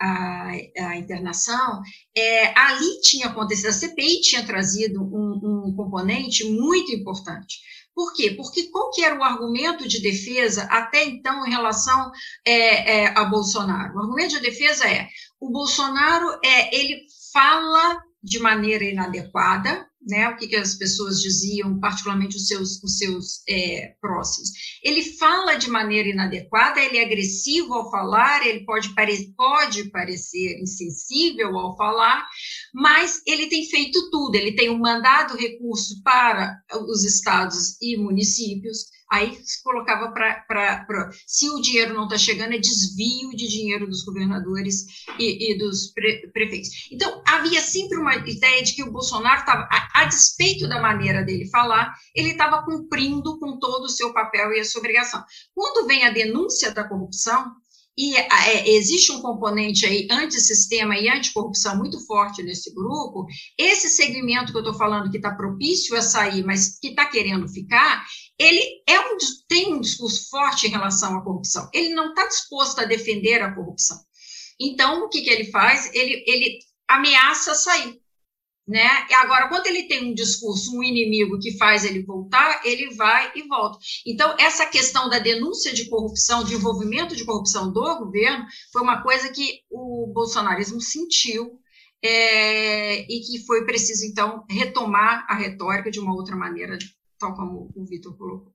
à, à, internação, é, ali tinha acontecido, a CPI tinha trazido um, um componente muito importante. Por quê? Porque qual que era o argumento de defesa até então em relação é, é, a Bolsonaro? O argumento de defesa é, o Bolsonaro, é, ele fala de maneira inadequada, né? O que, que as pessoas diziam, particularmente os seus, os seus é, próximos. Ele fala de maneira inadequada, ele é agressivo ao falar, ele pode, pare pode parecer insensível ao falar, mas ele tem feito tudo. Ele tem um mandado recurso para os estados e municípios, Aí se colocava para. Se o dinheiro não está chegando, é desvio de dinheiro dos governadores e, e dos pre, prefeitos. Então, havia sempre uma ideia de que o Bolsonaro estava, a, a, despeito da maneira dele falar, ele estava cumprindo com todo o seu papel e a sua obrigação. Quando vem a denúncia da corrupção, e é, existe um componente aí antissistema e anticorrupção muito forte nesse grupo, esse segmento que eu estou falando que está propício a sair, mas que está querendo ficar, ele é um, tem um discurso forte em relação à corrupção. Ele não está disposto a defender a corrupção. Então, o que, que ele faz? Ele, ele ameaça sair né? E agora, quando ele tem um discurso, um inimigo que faz ele voltar, ele vai e volta. Então, essa questão da denúncia de corrupção, de envolvimento de corrupção do governo, foi uma coisa que o bolsonarismo sentiu é, e que foi preciso, então, retomar a retórica de uma outra maneira, tal como o Vitor colocou.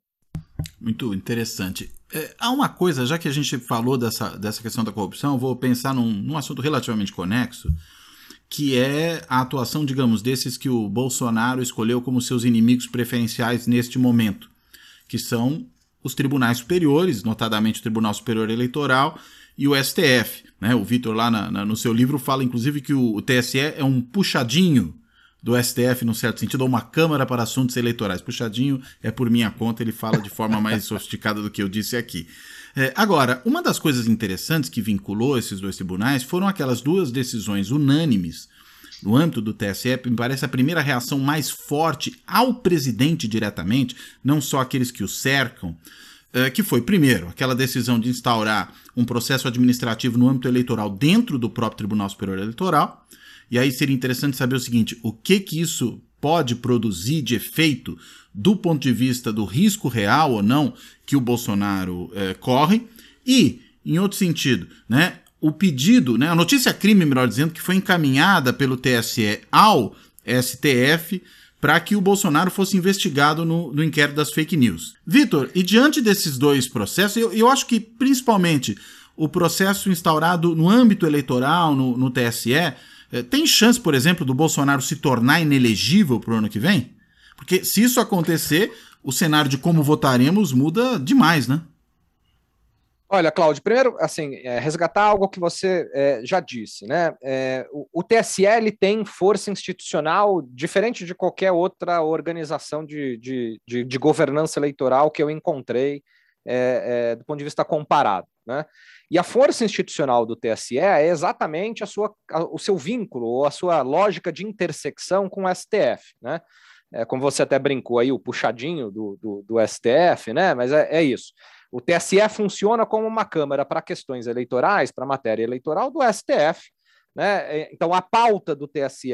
Muito interessante. É, há uma coisa, já que a gente falou dessa, dessa questão da corrupção, vou pensar num, num assunto relativamente conexo, que é a atuação, digamos, desses que o Bolsonaro escolheu como seus inimigos preferenciais neste momento, que são os tribunais superiores, notadamente o Tribunal Superior Eleitoral e o STF. Né? O Vitor, lá na, na, no seu livro, fala inclusive que o, o TSE é um puxadinho do STF, num certo sentido, ou uma Câmara para Assuntos Eleitorais. Puxadinho é por minha conta, ele fala de forma mais sofisticada do que eu disse aqui. É, agora, uma das coisas interessantes que vinculou esses dois tribunais foram aquelas duas decisões unânimes no âmbito do TSE, me parece a primeira reação mais forte ao presidente diretamente, não só aqueles que o cercam, é, que foi, primeiro, aquela decisão de instaurar um processo administrativo no âmbito eleitoral dentro do próprio Tribunal Superior Eleitoral. E aí seria interessante saber o seguinte: o que que isso pode produzir de efeito do ponto de vista do risco real ou não que o Bolsonaro é, corre. E, em outro sentido, né, o pedido, né, a notícia crime, melhor dizendo, que foi encaminhada pelo TSE ao STF para que o Bolsonaro fosse investigado no, no inquérito das fake news. Vitor, e diante desses dois processos, eu, eu acho que principalmente o processo instaurado no âmbito eleitoral, no, no TSE, é, tem chance, por exemplo, do Bolsonaro se tornar inelegível para o ano que vem? Porque se isso acontecer, o cenário de como votaremos muda demais, né? Olha, Cláudio, primeiro, assim, é, resgatar algo que você é, já disse, né? É, o, o, TSL tem força institucional diferente de qualquer outra organização de, de, de, de governança eleitoral que eu encontrei é, é, do ponto de vista comparado, né? E a força institucional do TSE é exatamente a sua, a, o seu vínculo ou a sua lógica de intersecção com o STF, né? É, como você até brincou aí, o puxadinho do, do, do STF, né? Mas é, é, isso. O TSE funciona como uma câmara para questões eleitorais, para matéria eleitoral do STF. Né? É, então, a pauta do TSE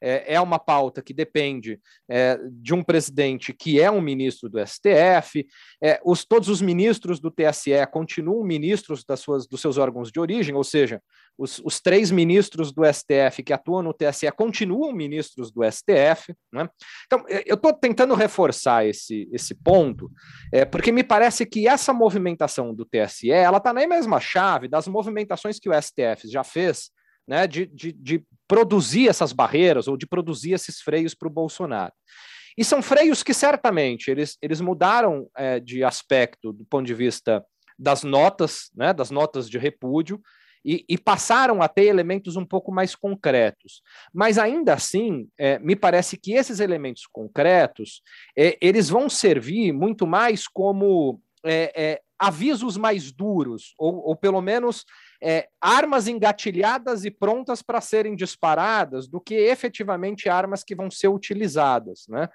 é, é uma pauta que depende é, de um presidente que é um ministro do STF, é, os, todos os ministros do TSE continuam ministros das suas, dos seus órgãos de origem, ou seja, os, os três ministros do STF que atuam no TSE continuam ministros do STF. Né? Então, eu estou tentando reforçar esse, esse ponto, é, porque me parece que essa movimentação do TSE ela está na mesma chave das movimentações que o STF já fez né, de, de, de produzir essas barreiras ou de produzir esses freios para o Bolsonaro. E são freios que certamente eles, eles mudaram é, de aspecto do ponto de vista das notas, né, das notas de repúdio, e, e, passaram a ter elementos um pouco mais concretos. Mas ainda assim, é, me parece que esses elementos concretos é, eles vão servir muito mais como é, é avisos mais duros, ou, ou pelo menos é, armas engatilhadas e prontas para serem disparadas do que efetivamente armas que vão ser utilizadas. Né?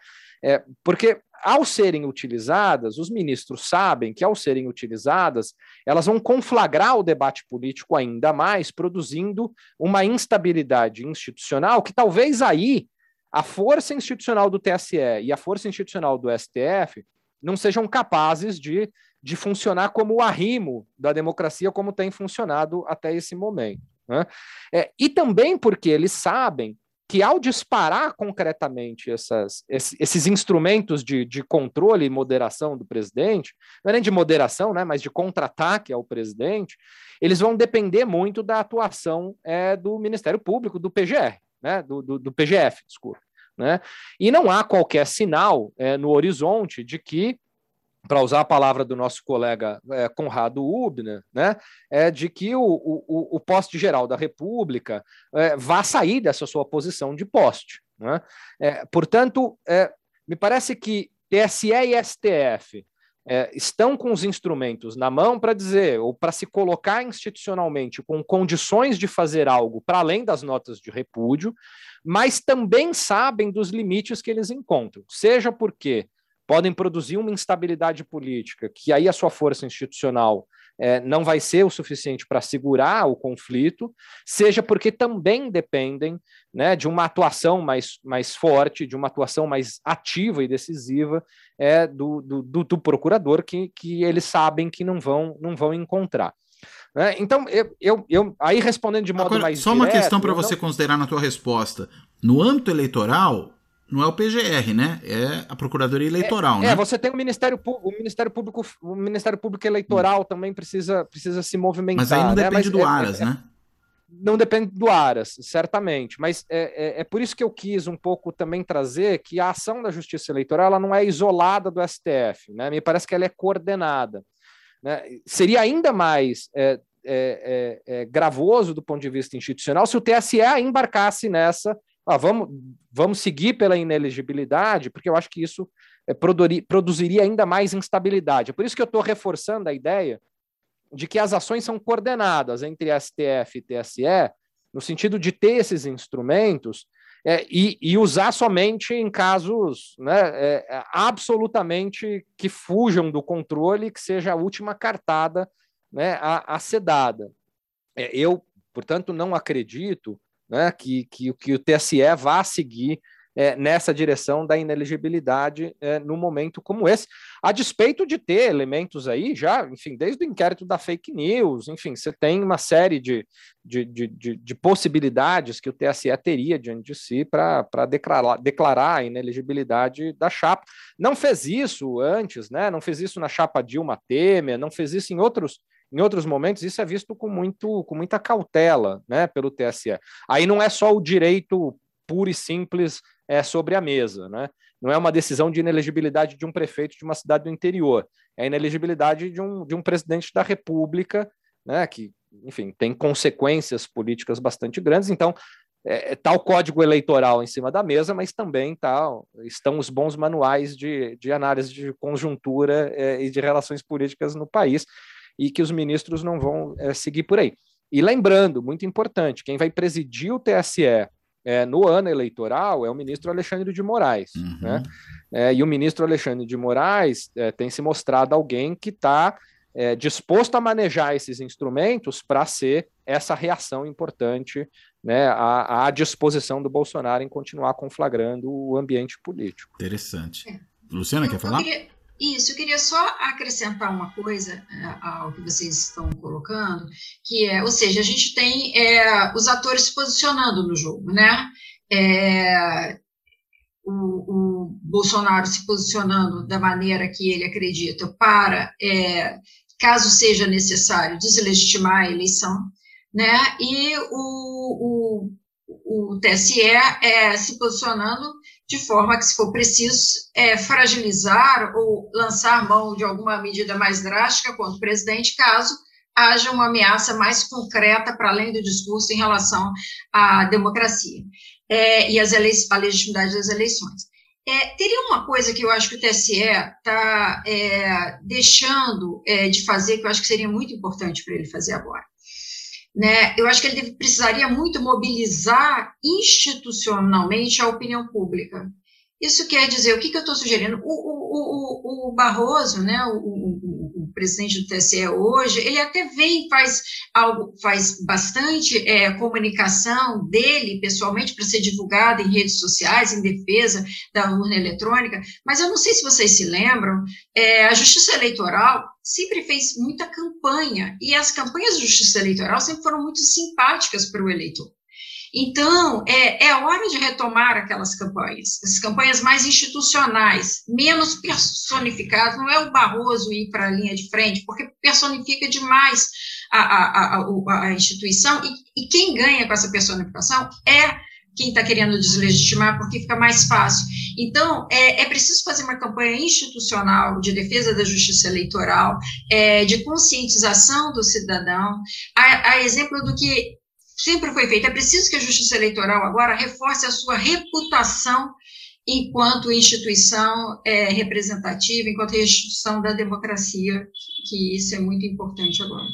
É, porque, ao serem utilizadas, os ministros sabem que, ao serem utilizadas, elas vão conflagrar o debate político ainda mais, produzindo uma instabilidade institucional que talvez aí a força institucional do TSE e a força institucional do STF não sejam capazes de de funcionar como o arrimo da democracia, como tem funcionado até esse momento. Né? É, e também porque eles sabem que ao disparar concretamente essas, esses instrumentos de, de, controle e moderação do presidente, não é nem de moderação, né, mas de contra-ataque ao presidente, eles vão depender muito da atuação é, do Ministério Público, do PGR, né, do, do, do PGF, desculpa. Né? E não há qualquer sinal é, no horizonte de que para usar a palavra do nosso colega é, Conrado Ubner, né, é de que o, o, o poste geral da República é, vá sair dessa sua posição de poste. Né? É, portanto, é, me parece que TSE e STF é, estão com os instrumentos na mão para dizer, ou para se colocar institucionalmente com condições de fazer algo para além das notas de repúdio, mas também sabem dos limites que eles encontram, seja porque podem produzir uma instabilidade política, que aí a sua força institucional é, não vai ser o suficiente para segurar o conflito, seja porque também dependem né, de uma atuação mais, mais forte, de uma atuação mais ativa e decisiva é, do, do, do procurador, que, que eles sabem que não vão, não vão encontrar. Né? Então, eu, eu, eu, aí respondendo de modo Agora, mais. Só direto, uma questão para você considerar na tua resposta. No âmbito eleitoral, não é o PGR, né? É a Procuradoria Eleitoral, é, né? É, você tem o Ministério Público, o Ministério Público, o Ministério Público Eleitoral hum. também precisa, precisa se movimentar. Mas aí não né? depende né? do é, Aras, é, né? não depende do Aras, certamente, mas é, é, é, por isso que eu quis um pouco também trazer que a ação da Justiça Eleitoral ela não é isolada do STF, né? me parece que ela é coordenada. Né? Seria ainda mais é, é, é, é, gravoso do ponto de vista institucional se o TSE embarcasse nessa, ah, vamos, vamos seguir pela inelegibilidade, porque eu acho que isso é, produziria ainda mais instabilidade. É por isso que eu estou reforçando a ideia de que as ações são coordenadas entre STF e TSE, no sentido de ter esses instrumentos é, e, e, usar somente em casos né, é, é, absolutamente que fujam do controle, que seja a última cartada né, a, a ser dada. É, eu, portanto, não acredito né, que, que, que o TSE vá seguir é, nessa direção da ineligibilidade é, no momento como esse, a despeito de ter elementos aí já, enfim, desde o inquérito da fake news, enfim, você tem uma série de, de, de, de, de possibilidades que o TSE teria diante de si para declarar, declarar a ineligibilidade da chapa. Não fez isso antes, né? não fez isso na chapa Dilma Temer, não fez isso em outros em outros momentos, isso é visto com, muito, com muita cautela né, pelo TSE. Aí não é só o direito puro e simples é, sobre a mesa. Né? Não é uma decisão de inelegibilidade de um prefeito de uma cidade do interior, é a inelegibilidade de um, de um presidente da República, né, que, enfim, tem consequências políticas bastante grandes. Então, é, é, tá o código eleitoral em cima da mesa, mas também tá, estão os bons manuais de, de análise de conjuntura é, e de relações políticas no país, e que os ministros não vão é, seguir por aí. E lembrando, muito importante, quem vai presidir o TSE é, no ano eleitoral é o ministro Alexandre de Moraes. Uhum. Né? É, e o ministro Alexandre de Moraes é, tem se mostrado alguém que está é, disposto a manejar esses instrumentos para ser essa reação importante né, à, à, disposição do Bolsonaro em continuar conflagrando o ambiente político. Interessante. Luciana, quer falar? Queria... Isso, eu queria só acrescentar uma coisa é, ao que vocês estão colocando, que é, ou seja, a gente tem é, os atores se posicionando no jogo, né? É, o, o, Bolsonaro se posicionando da maneira que ele acredita para, é, caso seja necessário, deslegitimar a eleição, né? E o, o, o TSE é, se posicionando de forma que, se for preciso, é, fragilizar ou lançar mão de alguma medida mais drástica contra o presidente, caso haja uma ameaça mais concreta para além do discurso em relação à democracia é, e as a legitimidade das eleições. É, teria uma coisa que eu acho que o TSE está é, deixando é, de fazer, que eu acho que seria muito importante para ele fazer agora né, eu acho que ele precisaria muito mobilizar institucionalmente a opinião pública. Isso quer dizer, o que, que eu estou sugerindo? O, o, o, o Barroso, né, o, o, presidente do TSE hoje, ele até vem, faz algo, faz bastante é, comunicação dele pessoalmente para ser divulgada em redes sociais, em defesa da urna eletrônica, mas eu não sei se vocês se lembram, é, a Justiça Eleitoral sempre fez muita campanha, e as campanhas de Justiça Eleitoral sempre foram muito simpáticas para o eleitor. Então, é, é hora de retomar aquelas campanhas, as campanhas mais institucionais, menos personificadas. Não é o Barroso ir para a linha de frente, porque personifica demais a, a, a, a instituição, e, e quem ganha com essa personificação é quem está querendo deslegitimar, porque fica mais fácil. Então, é, é, preciso fazer uma campanha institucional de defesa da justiça eleitoral, é, de conscientização do cidadão, a, a exemplo do que sempre foi feito. É preciso que a Justiça Eleitoral agora reforce a sua reputação enquanto instituição é, representativa, enquanto instituição da democracia, que isso é muito importante agora.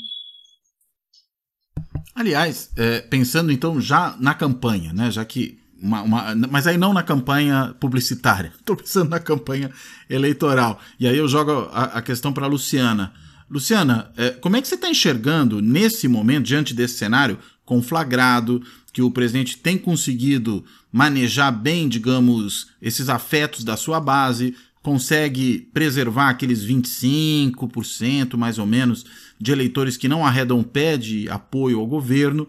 Aliás, é, pensando então já na campanha, né, já que uma, uma, mas aí não na campanha publicitária, estou pensando na campanha eleitoral. E aí eu jogo a, a questão para Luciana. Luciana, é, como é que você está enxergando nesse momento, diante desse cenário, conflagrado, que o presidente tem conseguido manejar bem, digamos, esses afetos da sua base, consegue preservar aqueles 25% mais ou menos de eleitores que não arredam pé de apoio ao governo.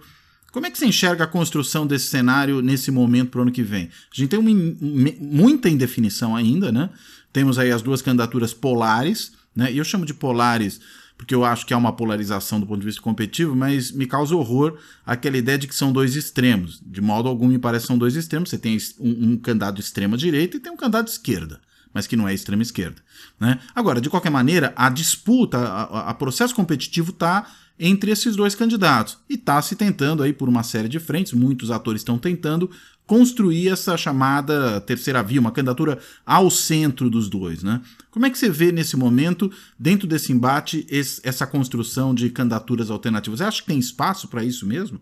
Como é que você enxerga a construção desse cenário nesse momento para o ano que vem? A gente tem uma, muita indefinição ainda, né? Temos aí as duas candidaturas polares, né? E eu chamo de polares porque eu acho que há uma polarização do ponto de vista competitivo, mas me causa horror aquela ideia de que são dois extremos. De modo algum me parece que são dois extremos. Você tem um, um candidato de extrema direita e tem um candidato esquerda mas que não é extrema esquerda. Né? Agora, de qualquer maneira, a disputa, a processo competitivo está entre esses dois candidatos e está se tentando aí por uma série de frentes, muitos atores estão tentando construir essa chamada terceira via, uma candidatura ao centro dos dois. Né? Como é que você vê nesse momento, dentro desse embate, esse, essa construção de candidaturas alternativas? Você acha que tem espaço para isso mesmo?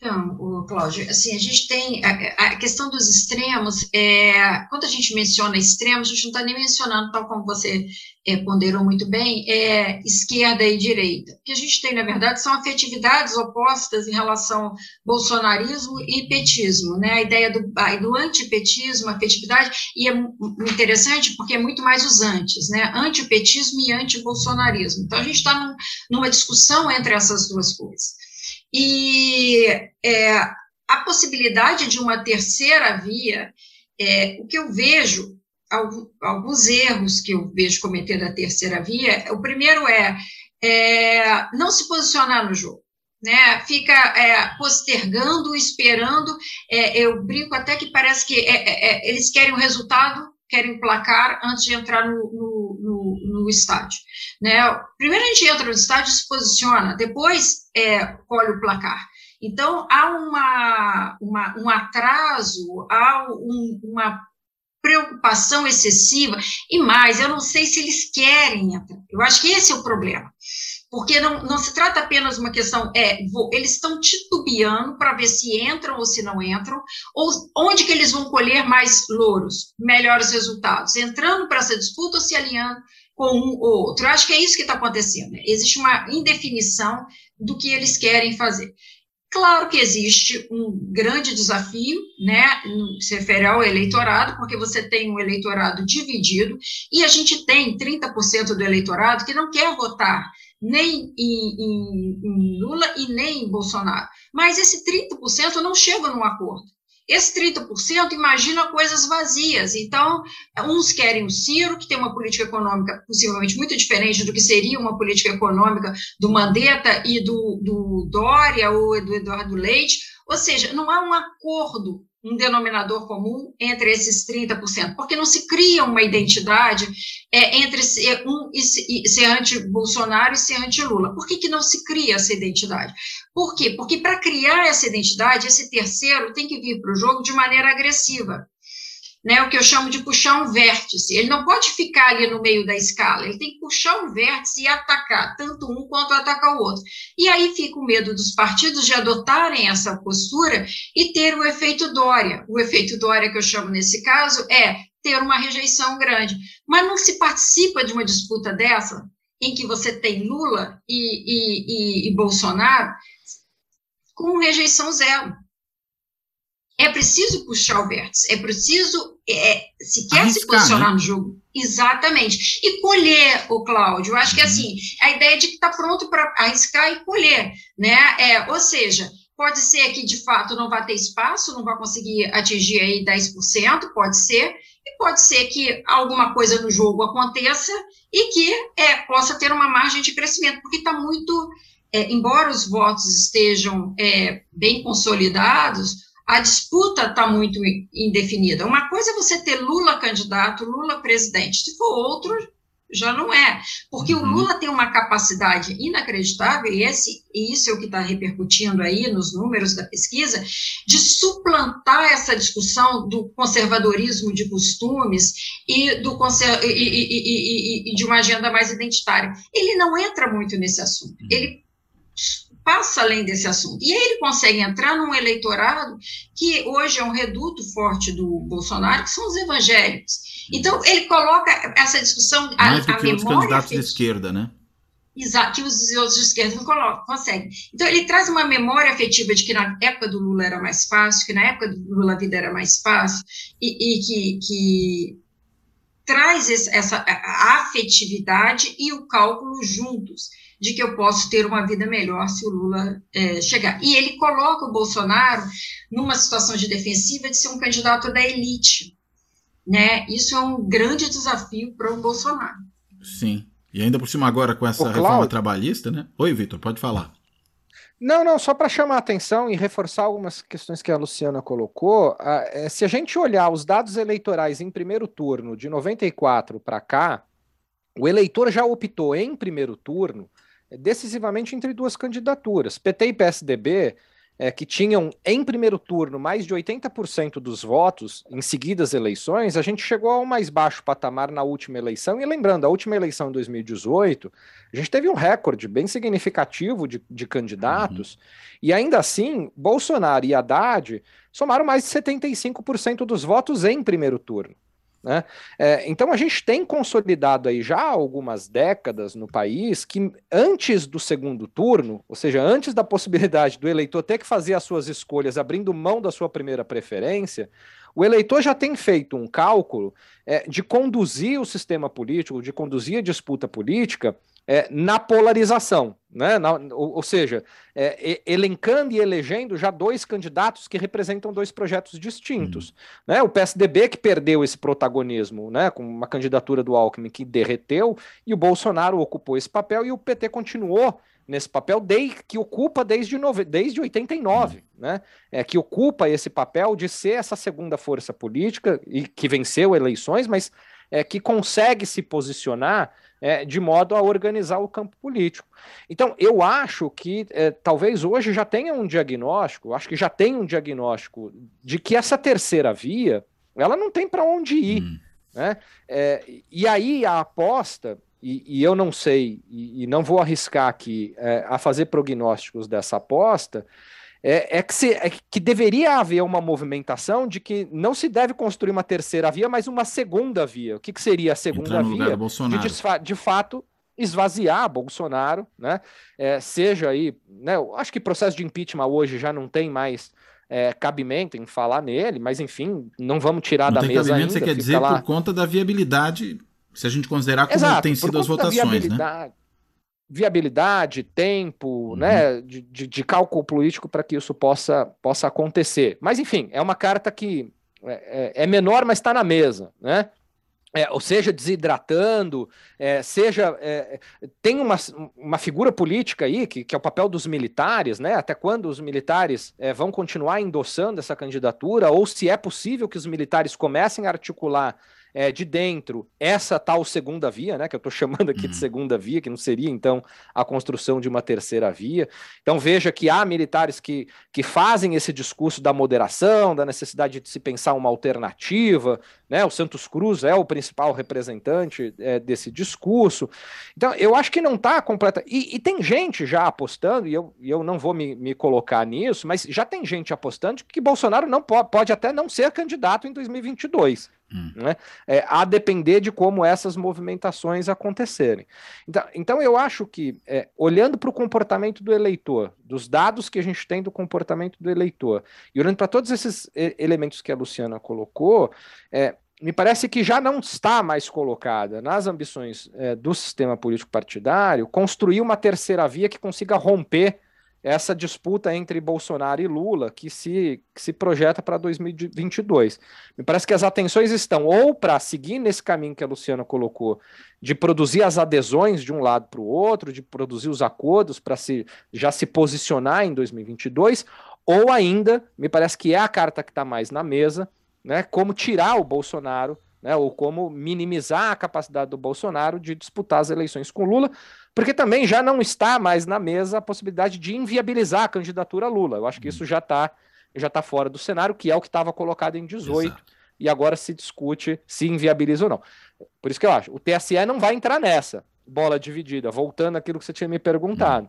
Então, o Cláudio, assim, a gente tem a, a questão dos extremos, é, quando a gente menciona extremos, a gente não está nem mencionando, tal como você é, ponderou muito bem, é, esquerda e direita. O que a gente tem, na verdade, são afetividades opostas em relação ao bolsonarismo e petismo, né? A ideia do, do antipetismo, afetividade, e é interessante porque é muito mais os antes, né? Antipetismo e antibolsonarismo. Então, a gente está num, numa discussão entre essas duas coisas. E é, a possibilidade de uma terceira via, é, o que eu vejo, alguns erros que eu vejo cometer da terceira via, o primeiro é, é não se posicionar no jogo. Né, fica é, postergando, esperando. É, eu brinco até que parece que é, é, é eles querem o resultado querem placar antes de entrar no, no, estádio. Né? Primeiro a gente entra no estádio, se posiciona, depois é, colhe o placar. Então, há uma, uma um atraso, há um, uma preocupação excessiva, e mais, eu não sei se eles querem entrar. Eu acho que esse é o problema porque não, não se trata apenas de uma questão, é, vou, eles estão titubeando para ver se entram ou se não entram, ou onde que eles vão colher mais louros, melhores resultados, entrando para essa disputa ou se alinhando com um ou outro. Eu acho que é isso que está acontecendo. Né? Existe uma indefinição do que eles querem fazer. Claro que existe um grande desafio, né, se refere ao eleitorado, porque você tem um eleitorado dividido, e a gente tem 30% do eleitorado que não quer votar nem em, em, em, Lula e nem em Bolsonaro. Mas esse 30% não chega num acordo. Esse 30% imagina coisas vazias. Então, uns querem o Ciro, que tem uma política econômica possivelmente muito diferente do que seria uma política econômica do Mandetta e do, do Dória ou do Eduardo Leite. Ou seja, não há um acordo um denominador comum entre esses 30%, porque não se cria uma identidade é, entre ser, um, e ser anti-Bolsonaro e ser anti-Lula. Por que, que não se cria essa identidade? Por quê? Porque para criar essa identidade, esse terceiro tem que vir para o jogo de maneira agressiva né, o que eu chamo de puxar um vértice. Ele não pode ficar ali no meio da escala, ele tem que puxar um vértice e atacar tanto um quanto atacar o outro. E aí fica o medo dos partidos de adotarem essa postura e ter o efeito Dória. O efeito Dória que eu chamo nesse caso é ter uma rejeição grande. Mas não se participa de uma disputa dessa, em que você tem Lula e, e, e, e Bolsonaro, com rejeição zero. É preciso puxar o vértice, é preciso, é, se quer Arriscar, se posicionar né? no jogo, exatamente. E colher, o Cláudio, eu acho que é uhum. assim, a ideia de que está pronto para arriscar e colher, né? É, ou seja, pode ser que de fato não vá ter espaço, não vai conseguir atingir aí 10%, pode ser, e pode ser que alguma coisa no jogo aconteça e que é, possa ter uma margem de crescimento, porque está muito, é, embora os votos estejam é, bem consolidados, a disputa está muito indefinida. Uma coisa é você ter Lula candidato, Lula presidente, se for outro, já não é. Porque uhum. o Lula tem uma capacidade inacreditável, e, esse, e isso é o que está repercutindo aí nos números da pesquisa, de suplantar essa discussão do conservadorismo de costumes e, do conser e, e, e de uma agenda mais identitária. Ele não entra muito nesse assunto. Ele passa além desse assunto. E aí ele consegue entrar num eleitorado que hoje é um reduto forte do Bolsonaro, que são os evangélicos. Então, ele coloca essa discussão. Mais a, do que a os candidatos de esquerda, né? Exato, que os outros de esquerda não colocam, conseguem. Então, ele traz uma memória afetiva de que na época do Lula era mais fácil, que na época do Lula a vida era mais fácil, e, e que, que traz essa afetividade e o cálculo juntos de que eu posso ter uma vida melhor se o Lula é, chegar. E ele coloca o Bolsonaro numa situação de defensiva de ser um candidato da elite. Né? Isso é um grande desafio para o Bolsonaro. Sim. E ainda por cima agora com essa reforma trabalhista, né? Oi, Vitor, pode falar. Não, não, só para chamar a atenção e reforçar algumas questões que a Luciana colocou, é, se a gente olhar os dados eleitorais em primeiro turno de 94 para cá, o eleitor já optou em primeiro turno decisivamente entre duas candidaturas. PT e PSDB é, que tinham em primeiro turno mais de 80% dos votos em seguidas eleições, a gente chegou ao mais baixo patamar na última eleição. E lembrando, a última eleição em 2018, a gente teve um recorde bem significativo de, de candidatos, uhum. e ainda assim, Bolsonaro e Haddad somaram mais de 75% dos votos em primeiro turno. Né? É, então a gente tem consolidado aí já algumas décadas no país que antes do segundo turno, ou seja, antes da possibilidade do eleitor ter que fazer as suas escolhas abrindo mão da sua primeira preferência, o eleitor já tem feito um cálculo é, de conduzir o sistema político, de conduzir a disputa política é, na polarização, né? Na, ou, ou, seja, é, elencando e elegendo já dois candidatos que representam dois projetos distintos. Uhum. Né? O PSDB que perdeu esse protagonismo, né? com uma candidatura do Alckmin que derreteu, e o Bolsonaro ocupou esse papel e o PT continuou nesse papel desde, que ocupa desde, nove, desde 89, uhum. né? É, que ocupa esse papel de ser essa segunda força política e que venceu eleições, mas é, que consegue se posicionar é, de modo a organizar o campo político. Então, eu acho que é, talvez hoje já tenha um diagnóstico, acho que já tem um diagnóstico de que essa terceira via ela não tem para onde ir. Hum. Né? É, e aí a aposta, e, e eu não sei, e, e, não vou arriscar aqui é, a fazer prognósticos dessa aposta, é, é, que se, é, que deveria haver uma movimentação de que não se deve construir uma terceira via, mas uma segunda via. O que, que seria a segunda via? De, de fato esvaziar Bolsonaro, né? É, seja aí, né? Eu acho que processo de impeachment hoje já não tem mais é, cabimento em falar nele, mas enfim, não vamos tirar não da mesa ainda. Você quer dizer lá... por conta da viabilidade, se a gente considerar como Exato, tem sido as votações, né? Viabilidade, tempo, uhum. né, de, de, de, cálculo político para que isso possa, possa acontecer. Mas, enfim, é uma carta que é, é, é menor, mas está na mesa, né? É, ou seja, desidratando, é, seja. É, tem uma, uma figura política aí, que, que é o papel dos militares, né? Até quando os militares é, vão continuar endossando essa candidatura, ou se é possível que os militares comecem a articular é, de dentro essa tal segunda via, né, que eu estou chamando aqui de uhum. segunda via, que não seria então a construção de uma terceira via. Então veja que há militares que, que fazem esse discurso da moderação, da necessidade de se pensar uma alternativa, né? O Santos Cruz é o principal representante é, desse discurso. Então eu acho que não está completa. E, e, tem gente já apostando, e eu, e eu não vou me, me colocar nisso, mas já tem gente apostando que Bolsonaro não pode, pode até não ser candidato em 2022. Hum. Né? É, a depender de como essas movimentações acontecerem. Então, então eu acho que, é, olhando para o comportamento do eleitor, dos dados que a gente tem do comportamento do eleitor, e olhando para todos esses elementos que a Luciana colocou, é, me parece que já não está mais colocada nas ambições é, do sistema político partidário construir uma terceira via que consiga romper essa disputa entre Bolsonaro e Lula que se, que se projeta para 2022. Me parece que as atenções estão ou para seguir nesse caminho que a Luciana colocou, de produzir as adesões de um lado para o outro, de produzir os acordos para se, já se posicionar em 2022, ou ainda, me parece que é a carta que está mais na mesa, né, como tirar o Bolsonaro né, ou como minimizar a capacidade do Bolsonaro de disputar as eleições com Lula, porque também já não está mais na mesa a possibilidade de inviabilizar a candidatura Lula. Eu acho que isso já está já tá fora do cenário, que é o que estava colocado em 18, Exato. e agora se discute se inviabiliza ou não. Por isso que eu acho, o TSE não vai entrar nessa bola dividida, voltando àquilo que você tinha me perguntado.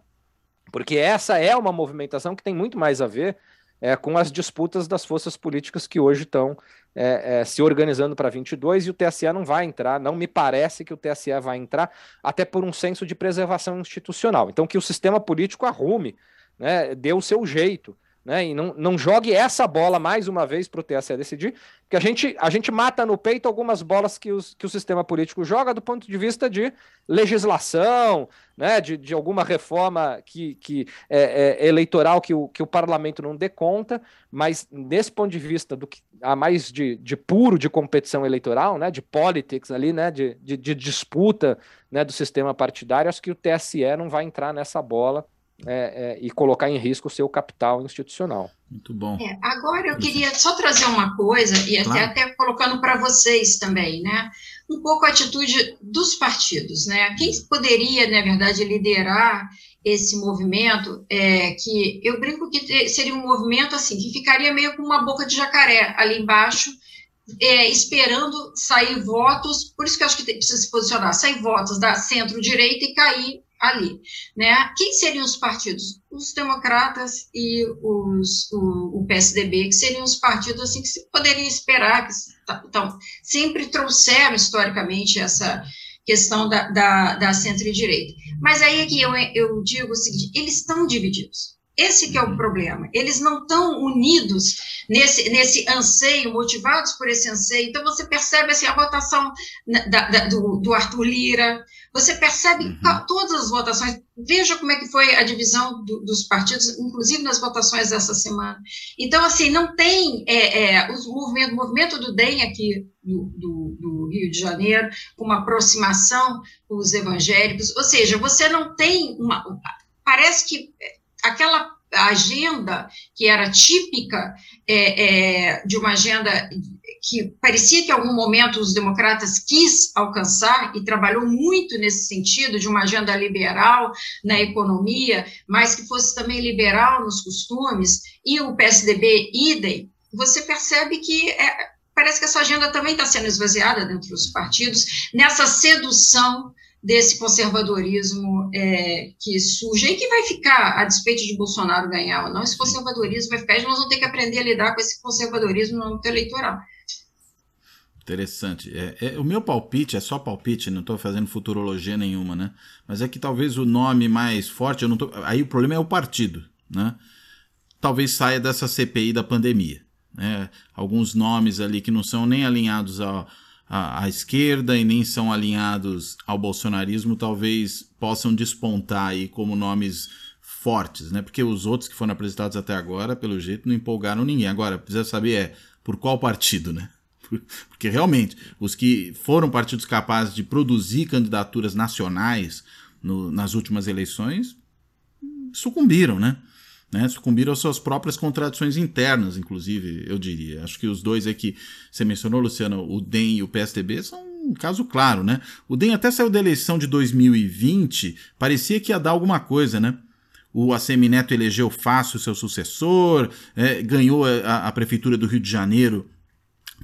Porque essa é uma movimentação que tem muito mais a ver é, com as disputas das forças políticas que hoje estão é, é, se organizando para 22 e o TSE não vai entrar, não me parece que o TSE vai entrar, até por um senso de preservação institucional. Então, que o sistema político arrume, né, dê o seu jeito né, e não, não jogue essa bola mais uma vez para o TSE decidir, porque a gente, a gente mata no peito algumas bolas que, os, que o sistema político joga do ponto de vista de legislação, né, de, de alguma reforma que, que é, é, eleitoral que o, que o parlamento não dê conta, mas nesse ponto de vista do que há mais de, de puro de competição eleitoral, né, de politics ali, né, de, de, de disputa né, do sistema partidário, acho que o TSE não vai entrar nessa bola é, é, e colocar em risco o seu capital institucional. Muito bom. É, agora eu queria só trazer uma coisa, e claro. até, até colocando para vocês também, né? Um pouco a atitude dos partidos, né? Quem poderia, na verdade, liderar esse movimento, é, que eu brinco que seria um movimento assim, que ficaria meio com uma boca de jacaré ali embaixo, é, esperando sair votos, por isso que eu acho que precisa se posicionar, sair votos da centro-direita e cair ali, né? Quem seriam os partidos? Os democratas e os, o, o PSDB, que seriam os partidos assim que se poderia esperar, que então, sempre trouxeram historicamente essa questão da, da, da centro-direita. Mas aí é que eu, eu digo o seguinte, eles estão divididos. Esse que é o problema. Eles não estão unidos nesse, nesse anseio, motivados por esse anseio. Então, você percebe assim, a votação da, da, do, do Arthur Lira, você percebe uhum. todas as votações. Veja como é que foi a divisão do, dos partidos, inclusive nas votações dessa semana. Então, assim, não tem é, é, o movimento, o movimento do DEM aqui do, do, do, Rio de Janeiro, uma aproximação com os evangélicos, ou seja, você não tem uma. Parece que aquela agenda que era típica é, é, de uma agenda que parecia que em algum momento os democratas quis alcançar e trabalhou muito nesse sentido de uma agenda liberal na economia, mas que fosse também liberal nos costumes e o PSDB idem, você percebe que é, parece que essa agenda também está sendo esvaziada dentro dos partidos nessa sedução desse conservadorismo é, que surge e que vai ficar, a despeito de Bolsonaro ganhar ou não, esse conservadorismo vai ficar, e nós vamos ter que aprender a lidar com esse conservadorismo no âmbito eleitoral. Interessante. É, é, o meu palpite é só palpite, não estou fazendo futurologia nenhuma, né? Mas é que talvez o nome mais forte, eu não tô, aí o problema é o partido, né? Talvez saia dessa CPI da pandemia. Né? Alguns nomes ali que não são nem alinhados ao, à, à, esquerda e nem são alinhados ao bolsonarismo, talvez possam despontar aí como nomes fortes, né? Porque os outros que foram apresentados até agora, pelo jeito, não empolgaram ninguém. Agora, precisa saber é por qual partido, né? Porque realmente, os que foram partidos capazes de produzir candidaturas nacionais no, nas últimas eleições sucumbiram, né? Né, sucumbiram às suas próprias contradições internas, inclusive, eu diria. Acho que os dois é que você mencionou, Luciano, o DEM e o PSDB, são um caso claro, né? O DEM até saiu da eleição de 2020, parecia que ia dar alguma coisa, né? O ACM Neto elegeu fácil seu sucessor, é, ganhou a, a, Prefeitura do Rio de Janeiro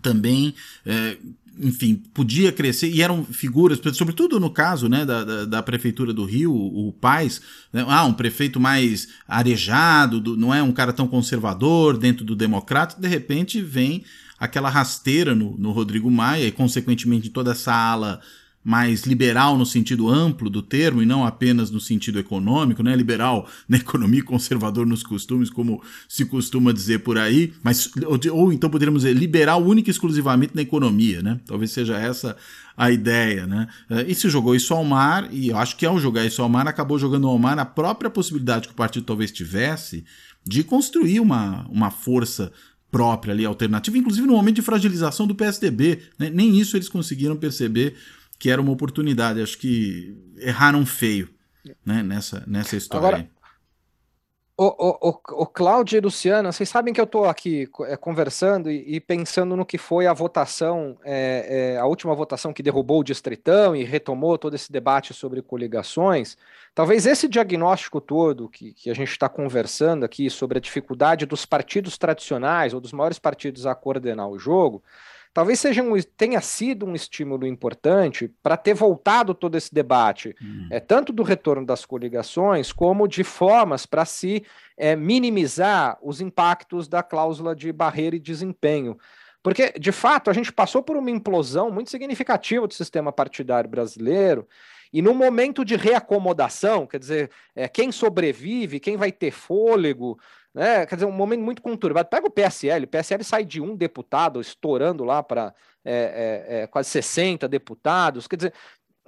também. É, enfim, podia crescer, e eram figuras, sobretudo no caso né, da, da, da Prefeitura do Rio, o, o Paz, né, ah, um prefeito mais arejado, do, não é um cara tão conservador dentro do democrata, de repente vem aquela rasteira no, no Rodrigo Maia, e consequentemente toda essa ala mais liberal no sentido amplo do termo e não apenas no sentido econômico, né? Liberal na economia, conservador nos costumes, como se costuma dizer por aí, mas ou, ou então poderíamos dizer liberal única e exclusivamente na economia, né? Talvez seja essa a ideia, né? Eh, e se jogou isso ao mar, e eu acho que ao jogar isso ao mar, acabou jogando ao mar a própria possibilidade que o partido talvez tivesse de construir uma, uma força própria ali, alternativa, inclusive no momento de fragilização do PSDB. Né? Nem isso eles conseguiram perceber que era uma oportunidade. Acho que erraram feio né, nessa, nessa história. Agora, o, o, o, o Cláudio e Luciana, vocês sabem que eu estou aqui é, conversando e, e, pensando no que foi a votação, é, é, a última votação que derrubou o Distritão e retomou todo esse debate sobre coligações. Talvez esse diagnóstico todo que, que a gente está conversando aqui sobre a dificuldade dos partidos tradicionais ou dos maiores partidos a coordenar o jogo, talvez seja um, tenha sido um estímulo importante para ter voltado todo esse debate, hum. é, tanto do retorno das coligações, como de formas para se é, minimizar os impactos da cláusula de barreira e desempenho. Porque, de fato, a gente passou por uma implosão muito significativa do sistema partidário brasileiro E no momento de reacomodação, quer dizer, é, quem sobrevive, quem vai ter fôlego, né? Quer dizer, um momento muito conturbado. Pega o PSL, o PSL sai de um deputado estourando lá para é, é, é, quase 60 deputados. Quer dizer,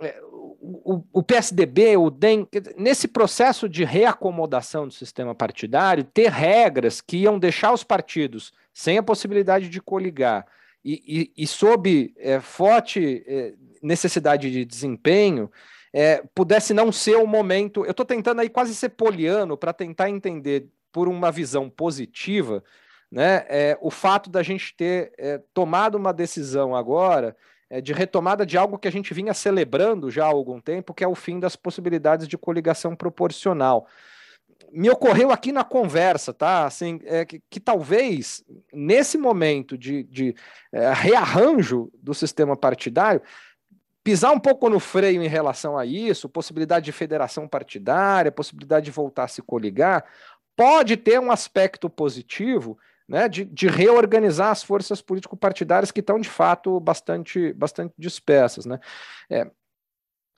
é, o, o, PSDB, o DEM, nesse processo de reacomodação do sistema partidário, ter regras que iam deixar os partidos sem a possibilidade de coligar e, e, e sob é, forte é, necessidade de desempenho, é, pudesse não ser o momento. Eu estou tentando aí quase ser poliano para tentar entender por uma visão positiva, né, é, o fato da gente ter é, tomado uma decisão agora é, de retomada de algo que a gente vinha celebrando já há algum tempo, que é o fim das possibilidades de coligação proporcional. Me ocorreu aqui na conversa, tá? Assim, é, que, que talvez nesse momento de, de é, rearranjo do sistema partidário, pisar um pouco no freio em relação a isso, possibilidade de federação partidária, possibilidade de voltar a se coligar, pode ter um aspecto positivo né, de, de, reorganizar as forças político-partidárias que estão, de fato, bastante, bastante dispersas. Né? É,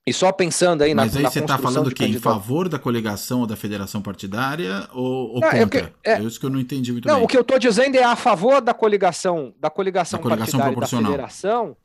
e só pensando aí na Mas aí na você está falando que em favor da coligação ou da federação partidária ou, ou não, contra? É, é, isso que eu não entendi muito não, bem. Não, o que eu estou dizendo é a favor da coligação, da coligação, da coligação partidária da federação,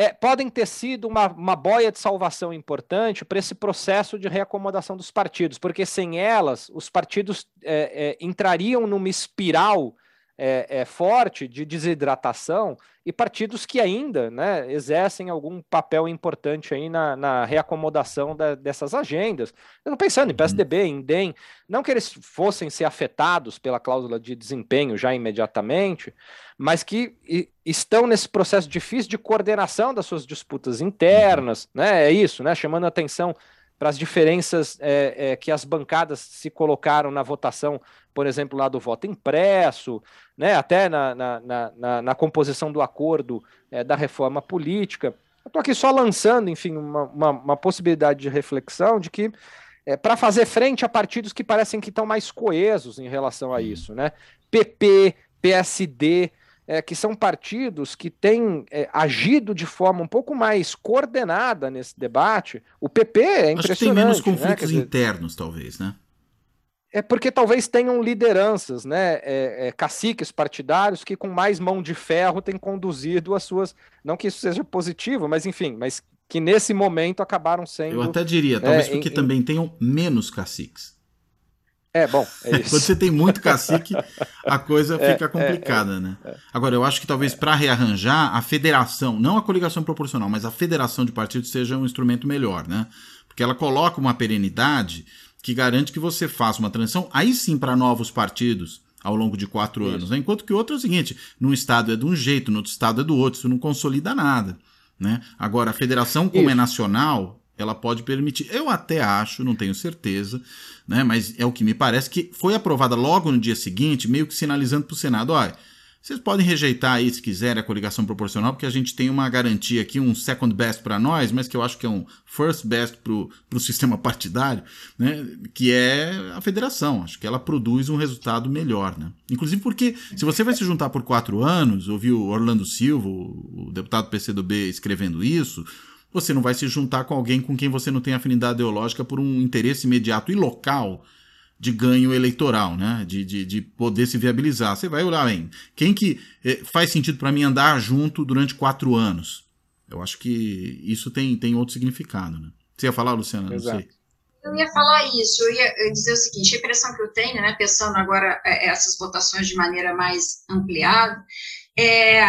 é, podem ter sido uma, uma boia de salvação importante para esse processo de reacomodação dos partidos, porque sem elas, os partidos é, é, entrariam numa espiral é, é, forte de desidratação e partidos que ainda né, exercem algum papel importante aí na, na reacomodação da, dessas agendas. Eu estou pensando em PSDB, em DEM, não que eles fossem ser afetados pela cláusula de desempenho já imediatamente, mas que e, estão nesse processo difícil de coordenação das suas disputas internas, né? É isso, né? Chamando atenção para as diferenças é, é, que as bancadas se colocaram na votação, por exemplo, lá do voto impresso, né, até na, na, na, na composição do acordo é, da reforma política. Estou aqui só lançando, enfim, uma, uma, uma, possibilidade de reflexão de que é, para fazer frente a partidos que parecem que estão mais coesos em relação a isso, né? PP, PSD, é, que são partidos que têm é, agido de forma um pouco mais coordenada nesse debate. O PP é impressionante. Acho que tem menos né? conflitos né? internos, talvez, né? É porque talvez tenham lideranças, né, é, é, caciques partidários que com mais mão de ferro têm conduzido as suas, não que isso seja positivo, mas enfim, mas que nesse momento acabaram sendo. Eu até diria, talvez é, porque em, também tenham menos caciques. É, bom, é isso. Quando você tem muito cacique, a coisa é, fica é, complicada, é, né? É. Agora, eu acho que talvez para rearranjar, a federação, não a coligação proporcional, mas a federação de partidos seja um instrumento melhor, né? Porque ela coloca uma perenidade que garante que você faça uma transição, aí sim, para novos partidos ao longo de quatro isso. anos. Né? Enquanto que o outro é o seguinte: num estado é de um jeito, no outro estado é do outro, isso não consolida nada. Né? Agora, a federação, como é isso. é nacional, ela pode permitir. Eu até acho, não tenho certeza, né? Mas é o que me parece que foi aprovada logo no dia seguinte, meio que sinalizando para o Senado, olha, vocês podem rejeitar aí se quiserem a coligação proporcional, porque a gente tem uma garantia aqui, um second best para nós, mas que eu acho que é um first best para o sistema partidário, né? que é a federação. Acho que ela produz um resultado melhor. Né? Inclusive porque, se você vai se juntar por quatro anos, ouviu Orlando Silva, o deputado PCdoB, escrevendo isso, você não vai se juntar com alguém com quem você não tem afinidade ideológica por um interesse imediato e local de ganho eleitoral, né? De, de, de poder se viabilizar. Você vai olhar bem. Quem que eh, faz sentido para mim andar junto durante quatro anos? Eu acho que isso tem, tem outro significado, né? Você ia falar, Luciana? Exato. Não sei. Eu ia falar isso, eu ia dizer o seguinte, a impressão que eu tenho, né, pensando agora é, essas votações de maneira mais ampliada, é,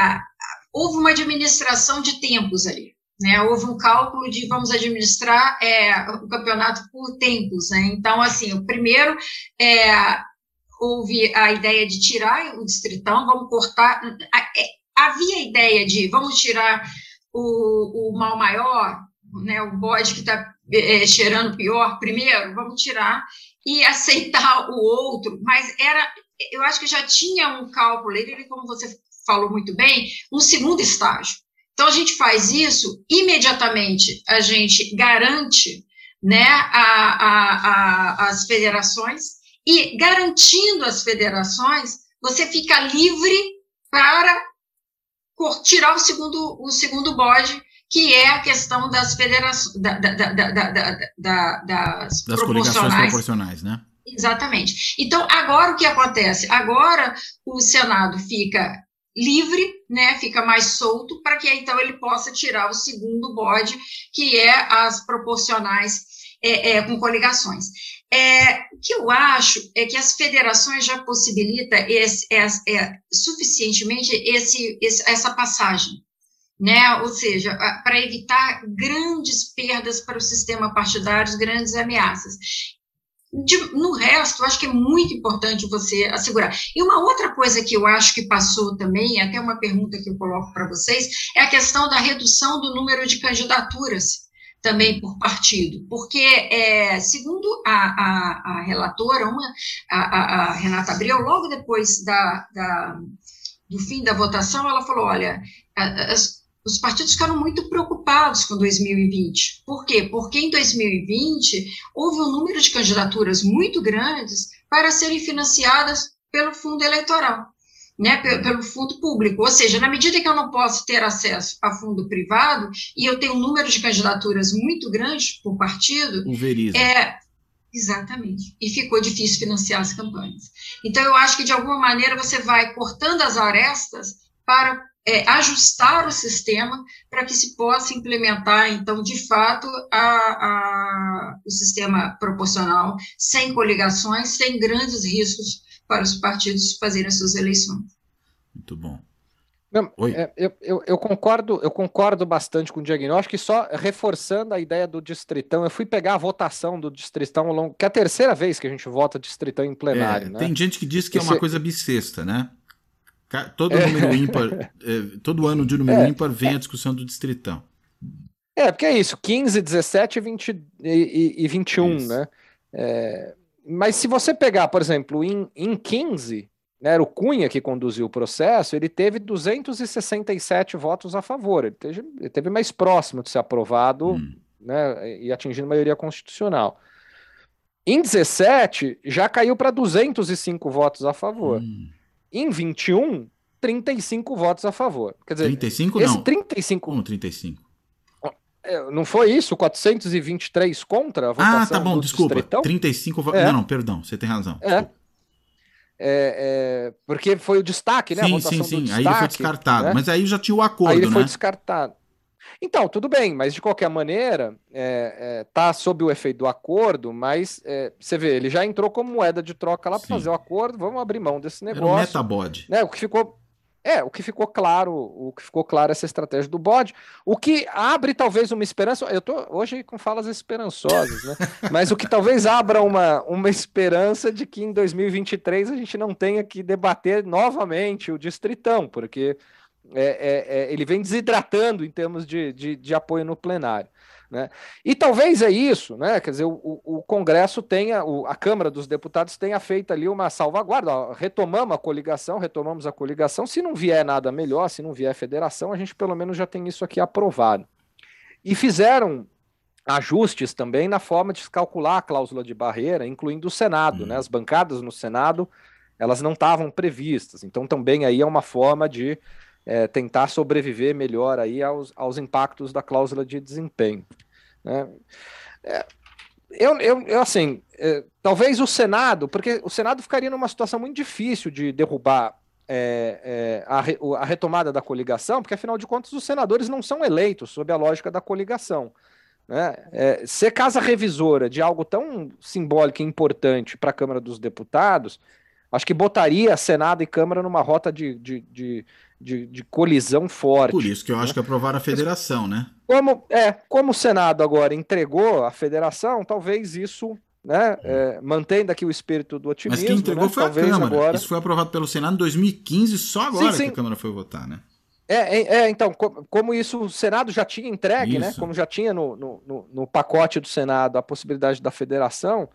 houve uma administração de tempos ali. Né, houve um cálculo de vamos administrar é, o campeonato por tempos. Né? Então, assim, o primeiro é, houve a ideia de tirar o distritão, vamos cortar. É, havia a ideia de vamos tirar o, o mal maior, né, o bode que está é, cheirando pior primeiro, vamos tirar e aceitar o outro, mas era, eu acho que já tinha um cálculo, ele, como você falou muito bem, um segundo estágio. Então, a gente faz isso, imediatamente a gente garante né, a, a, a, as federações, e garantindo as federações, você fica livre para tirar o segundo, o segundo bode, que é a questão das federações, da, da, da, das, das coligações proporcionais, né? Exatamente. Então, agora o que acontece? Agora o Senado fica livre, né, fica mais solto, para que então ele possa tirar o segundo bode, que é as proporcionais é, é, com coligações. É, o que eu acho é que as federações já possibilita esse, é, é, suficientemente esse, esse, essa passagem, né? Ou seja, para evitar grandes perdas para o sistema partidário, grandes ameaças. De, no resto, eu acho que é muito importante você assegurar. E uma outra coisa que eu acho que passou também, até uma pergunta que eu coloco para vocês, é a questão da redução do número de candidaturas também por partido, porque, é, segundo a, a, a relatora, uma, a, a, Renata Abreu, logo depois da, da, do fim da votação, ela falou: olha, as, os partidos ficaram muito preocupados com 2020. Por quê? Porque em 2020 houve um número de candidaturas muito grandes para serem financiadas pelo fundo eleitoral né, pelo fundo público. Ou seja, na medida que eu não posso ter acesso a fundo privado e eu tenho um número de candidaturas muito grande por partido, é exatamente. E ficou difícil financiar as campanhas. Então eu acho que de alguma maneira você vai cortando as arestas para é, ajustar o sistema para que se possa implementar, então, de fato, a, a, o sistema proporcional sem coligações, sem grandes riscos para os partidos fazerem as suas eleições. Muito bom. Não, é, eu, eu, eu, concordo, eu concordo bastante com o diagnóstico, e só reforçando a ideia do distritão, eu fui pegar a votação do distritão ao longo, que é a terceira vez que a gente vota distritão em plenário. É, né? Tem gente que diz que Esse... é uma coisa bissexta, né? Todo é. número ímpar, é, todo ano de número é. ímpar vem a discussão do distritão. É, porque é isso, 15, 17 20, e, e 21, isso. né? É, mas se você pegar, por exemplo, em, em 15, né, era o Cunha que conduziu o processo, ele teve 267 votos a favor, ele teve, ele teve mais próximo de ser aprovado hum. né, e atingindo maioria constitucional. Em 17, já caiu para 205 votos a favor. Hum. Em 21, 35 votos a favor. Quer dizer, 35 esse não. 35. Como 35? É, não foi isso? 423 contra a votação Ah, tá bom, desculpa. Distritão? 35 votos. É. Não, não, perdão, você tem razão. É. é. É, porque foi o destaque, né? Sim, sim, sim. Destaque, aí ele foi descartado. Né? Mas aí já tinha o acordo, aí ele né? foi descartado. Então, tudo bem, mas de qualquer maneira, é, é, tá sob o efeito do acordo, mas é, você vê, ele já entrou como moeda de troca lá para fazer o acordo, vamos abrir mão desse negócio. Era um metabode. Né, o que ficou é, o que ficou claro, o que ficou claro essa estratégia do bode, o que abre talvez uma esperança, eu tô hoje com falas esperançosas, né? Mas o que talvez abra uma, uma esperança de que em 2023 a gente não tenha que debater novamente o distritão, porque é, é, é, ele vem desidratando em termos de, de, de apoio no plenário. Né? E talvez é isso, né? Quer dizer, o, o Congresso tenha, o, a Câmara dos Deputados tenha feito ali uma salvaguarda. Ó, retomamos a coligação, retomamos a coligação. Se não vier nada melhor, se não vier federação, a gente pelo menos já tem isso aqui aprovado. E fizeram ajustes também na forma de calcular a cláusula de barreira, incluindo o Senado, né? As bancadas no Senado elas não estavam previstas. Então também aí é uma forma de é, tentar sobreviver melhor aí aos, aos impactos da cláusula de desempenho. Né? É, eu, eu, eu, assim, é, talvez o Senado, porque o Senado ficaria numa situação muito difícil de derrubar é, é, a, a, retomada da coligação, porque afinal de contas os senadores não são eleitos sob a lógica da coligação. Né? É, ser casa revisora de algo tão simbólico e importante para a Câmara dos Deputados, acho que botaria Senado e Câmara numa rota de, de, de de, de colisão forte. Por isso que eu né? acho que aprovaram a federação, né? Como, é, como o Senado agora entregou a federação, talvez isso né, é, mantendo aqui o espírito do otimismo. Mas quem entregou né, foi a Câmara. Agora... Isso foi aprovado pelo Senado em 2015, só agora sim, sim. que a Câmara foi votar, né? É, é, é então, como isso o Senado já tinha entregue, né? Como já tinha no, no, no, pacote do Senado a possibilidade da federação,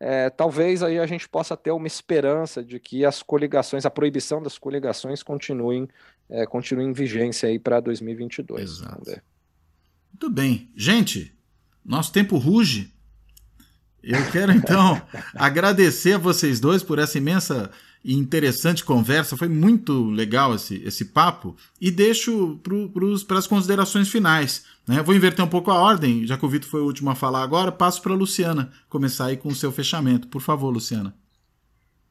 é, talvez aí a gente possa ter uma esperança de que as coligações, a proibição das coligações continuem, é, continuem em vigência aí para 2022. Exato. Muito bem. Gente, nosso tempo ruge. Eu quero então agradecer a vocês dois por essa imensa e interessante conversa. Foi muito legal esse, esse papo. E deixo para as considerações finais. Né? Vou inverter um pouco a ordem, já que o Vitor foi o último a falar agora. Passo para a Luciana começar aí com o seu fechamento. Por favor, Luciana.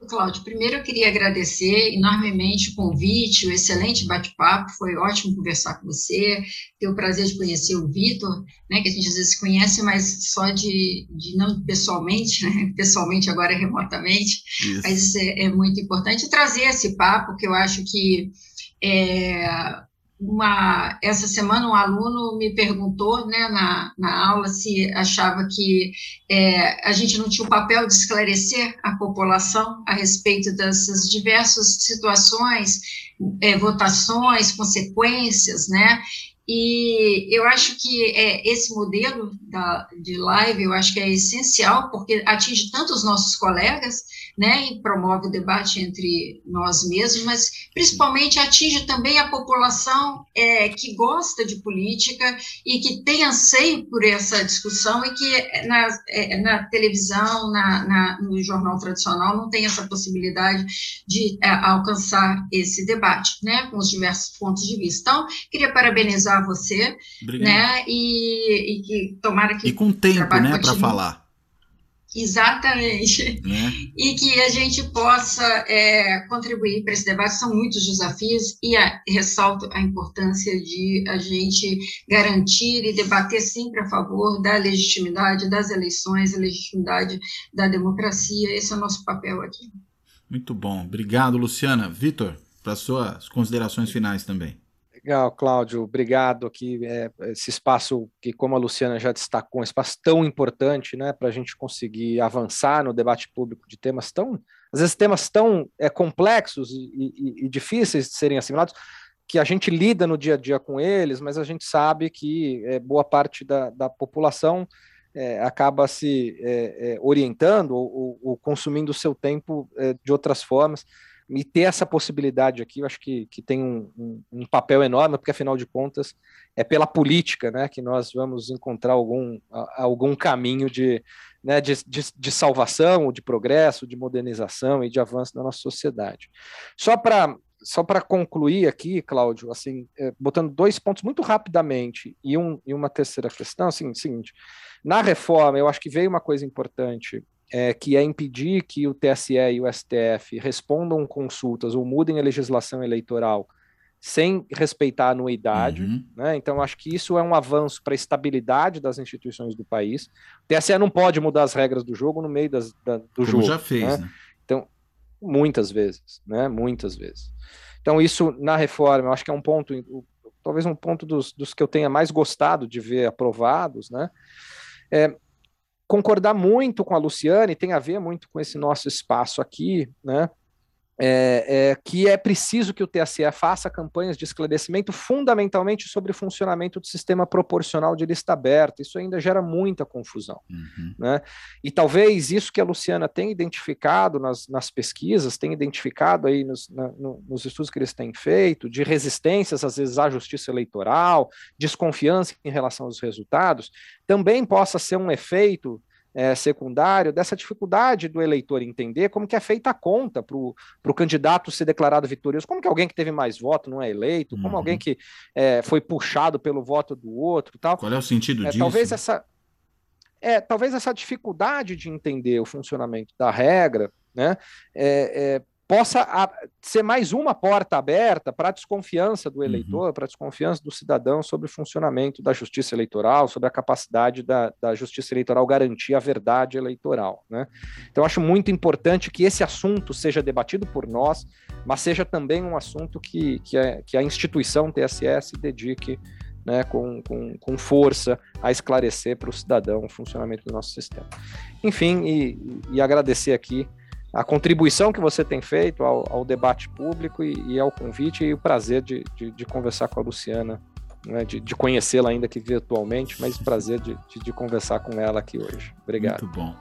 Cláudio, primeiro eu queria agradecer enormemente o convite, o excelente bate-papo, foi ótimo conversar com você, ter o prazer de conhecer o Vitor, né, que a gente às vezes conhece, mas só de, de não pessoalmente, né, pessoalmente agora remotamente, isso. mas isso é, é, muito importante, trazer esse papo, que eu acho que é, uma, essa semana um aluno me perguntou né, na, na aula se achava que é, a gente não tinha o papel de esclarecer a população a respeito dessas diversas situações, é, votações, consequências, né? E eu acho que é, esse modelo da, de live, eu acho que é essencial, porque atinge tanto os nossos colegas, né, e promove o debate entre nós mesmos, mas principalmente atinge também a população é, que gosta de política e que tem anseio por essa discussão e que na, é, na televisão, na, na, no jornal tradicional, não tem essa possibilidade de é, alcançar esse debate, né, com os diversos pontos de vista. Então, queria parabenizar você, Obrigado. né, e, e que tomara que... E com tempo, né, para falar. Exatamente. Né? E que a gente possa é, contribuir para esse debate. São muitos desafios e a, ressalto a importância de a gente garantir e debater sempre a favor da legitimidade das eleições, a legitimidade da democracia. Esse é o nosso papel aqui. Muito bom. Obrigado, Luciana. Vitor, para suas considerações finais também. Legal, Cláudio, obrigado aqui. É, esse espaço que, como a Luciana já destacou, um espaço tão importante né, para a gente conseguir avançar no debate público de temas tão, às vezes, temas tão é, complexos e, e, e, difíceis de serem assimilados, que a gente lida no dia a dia com eles, mas a gente sabe que é, boa parte da, da população é, acaba se é, é, orientando ou, ou, consumindo o seu tempo é, de outras formas e ter essa possibilidade aqui, eu acho que, que tem um, um, um, papel enorme, porque afinal de contas é pela política né, que nós vamos encontrar algum, algum caminho de, né, de, de, de salvação, de progresso, de modernização e de avanço da nossa sociedade. Só para só para concluir aqui, Cláudio, assim, é, botando dois pontos muito rapidamente e, um, e uma terceira questão, assim, seguinte, na reforma eu acho que veio uma coisa importante é, que é impedir que o TSE e o STF respondam consultas ou mudem a legislação eleitoral sem respeitar a anuidade. Uhum. Né? Então, acho que isso é um avanço para a estabilidade das instituições do país. O TSE não pode mudar as regras do jogo no meio das, da, do Como jogo. já fez, né? né? Então, muitas vezes, né? Muitas vezes. Então, isso na reforma, eu acho que é um ponto, talvez um ponto dos, dos que eu tenha mais gostado de ver aprovados, né? É, concordar muito com a Luciane, tem a ver muito com esse nosso espaço aqui, né? É, é, que é preciso que o TSE faça campanhas de esclarecimento fundamentalmente sobre o funcionamento do sistema proporcional de lista aberta. Isso ainda gera muita confusão. Uhum. Né? E talvez isso que a Luciana tem identificado nas, nas pesquisas, tem identificado aí nos, na, no, nos estudos que eles têm feito, de resistências, às vezes, à justiça eleitoral, desconfiança em relação aos resultados, também possa ser um efeito é, secundário dessa dificuldade do eleitor entender como que é feita a conta para o candidato ser declarado vitorioso, como que alguém que teve mais voto não é eleito, como uhum. alguém que é, foi puxado pelo voto do outro tal. Qual é o sentido é, disso? Talvez essa é, talvez essa dificuldade de entender o funcionamento da regra, né, é, é possa ser mais uma porta aberta para a desconfiança do uhum. eleitor, uhum. para a desconfiança do cidadão sobre o funcionamento da justiça eleitoral, sobre a capacidade da, da justiça eleitoral garantir a verdade eleitoral. Né? Então, acho muito importante que esse assunto seja debatido por nós, mas seja também um assunto que, que, a, que a instituição TSE se dedique né, com, com, com, força a esclarecer para o cidadão o funcionamento do nosso sistema. Enfim, e, e agradecer aqui a contribuição que você tem feito ao, ao debate público e, e, ao convite e o prazer de, de, de conversar com a Luciana, né, de, de conhecê-la ainda que virtualmente, mas prazer de, de, conversar com ela aqui hoje. Obrigado. Muito bom.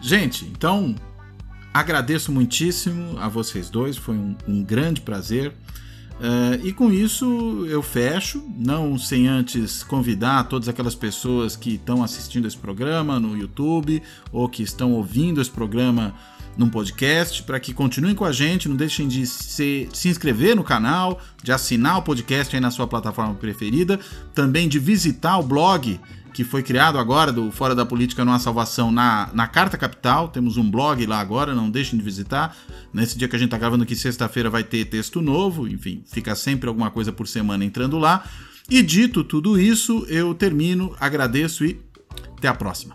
Gente, então agradeço muitíssimo a vocês dois, foi um, um grande prazer. Uh, e com isso eu fecho, não sem antes convidar todas aquelas pessoas que estão assistindo esse programa no YouTube ou que estão ouvindo esse programa num podcast para que continuem com a gente, não deixem de se, se inscrever no canal, de assinar o podcast aí na sua plataforma preferida, também de visitar o blog que foi criado agora do Fora da Política Não Há Salvação na, na Carta Capital. Temos um blog lá agora, não deixem de visitar. Nesse dia que a gente está gravando aqui, sexta-feira, vai ter texto novo. Enfim, fica sempre alguma coisa por semana entrando lá. E dito tudo isso, eu termino, agradeço e até a próxima.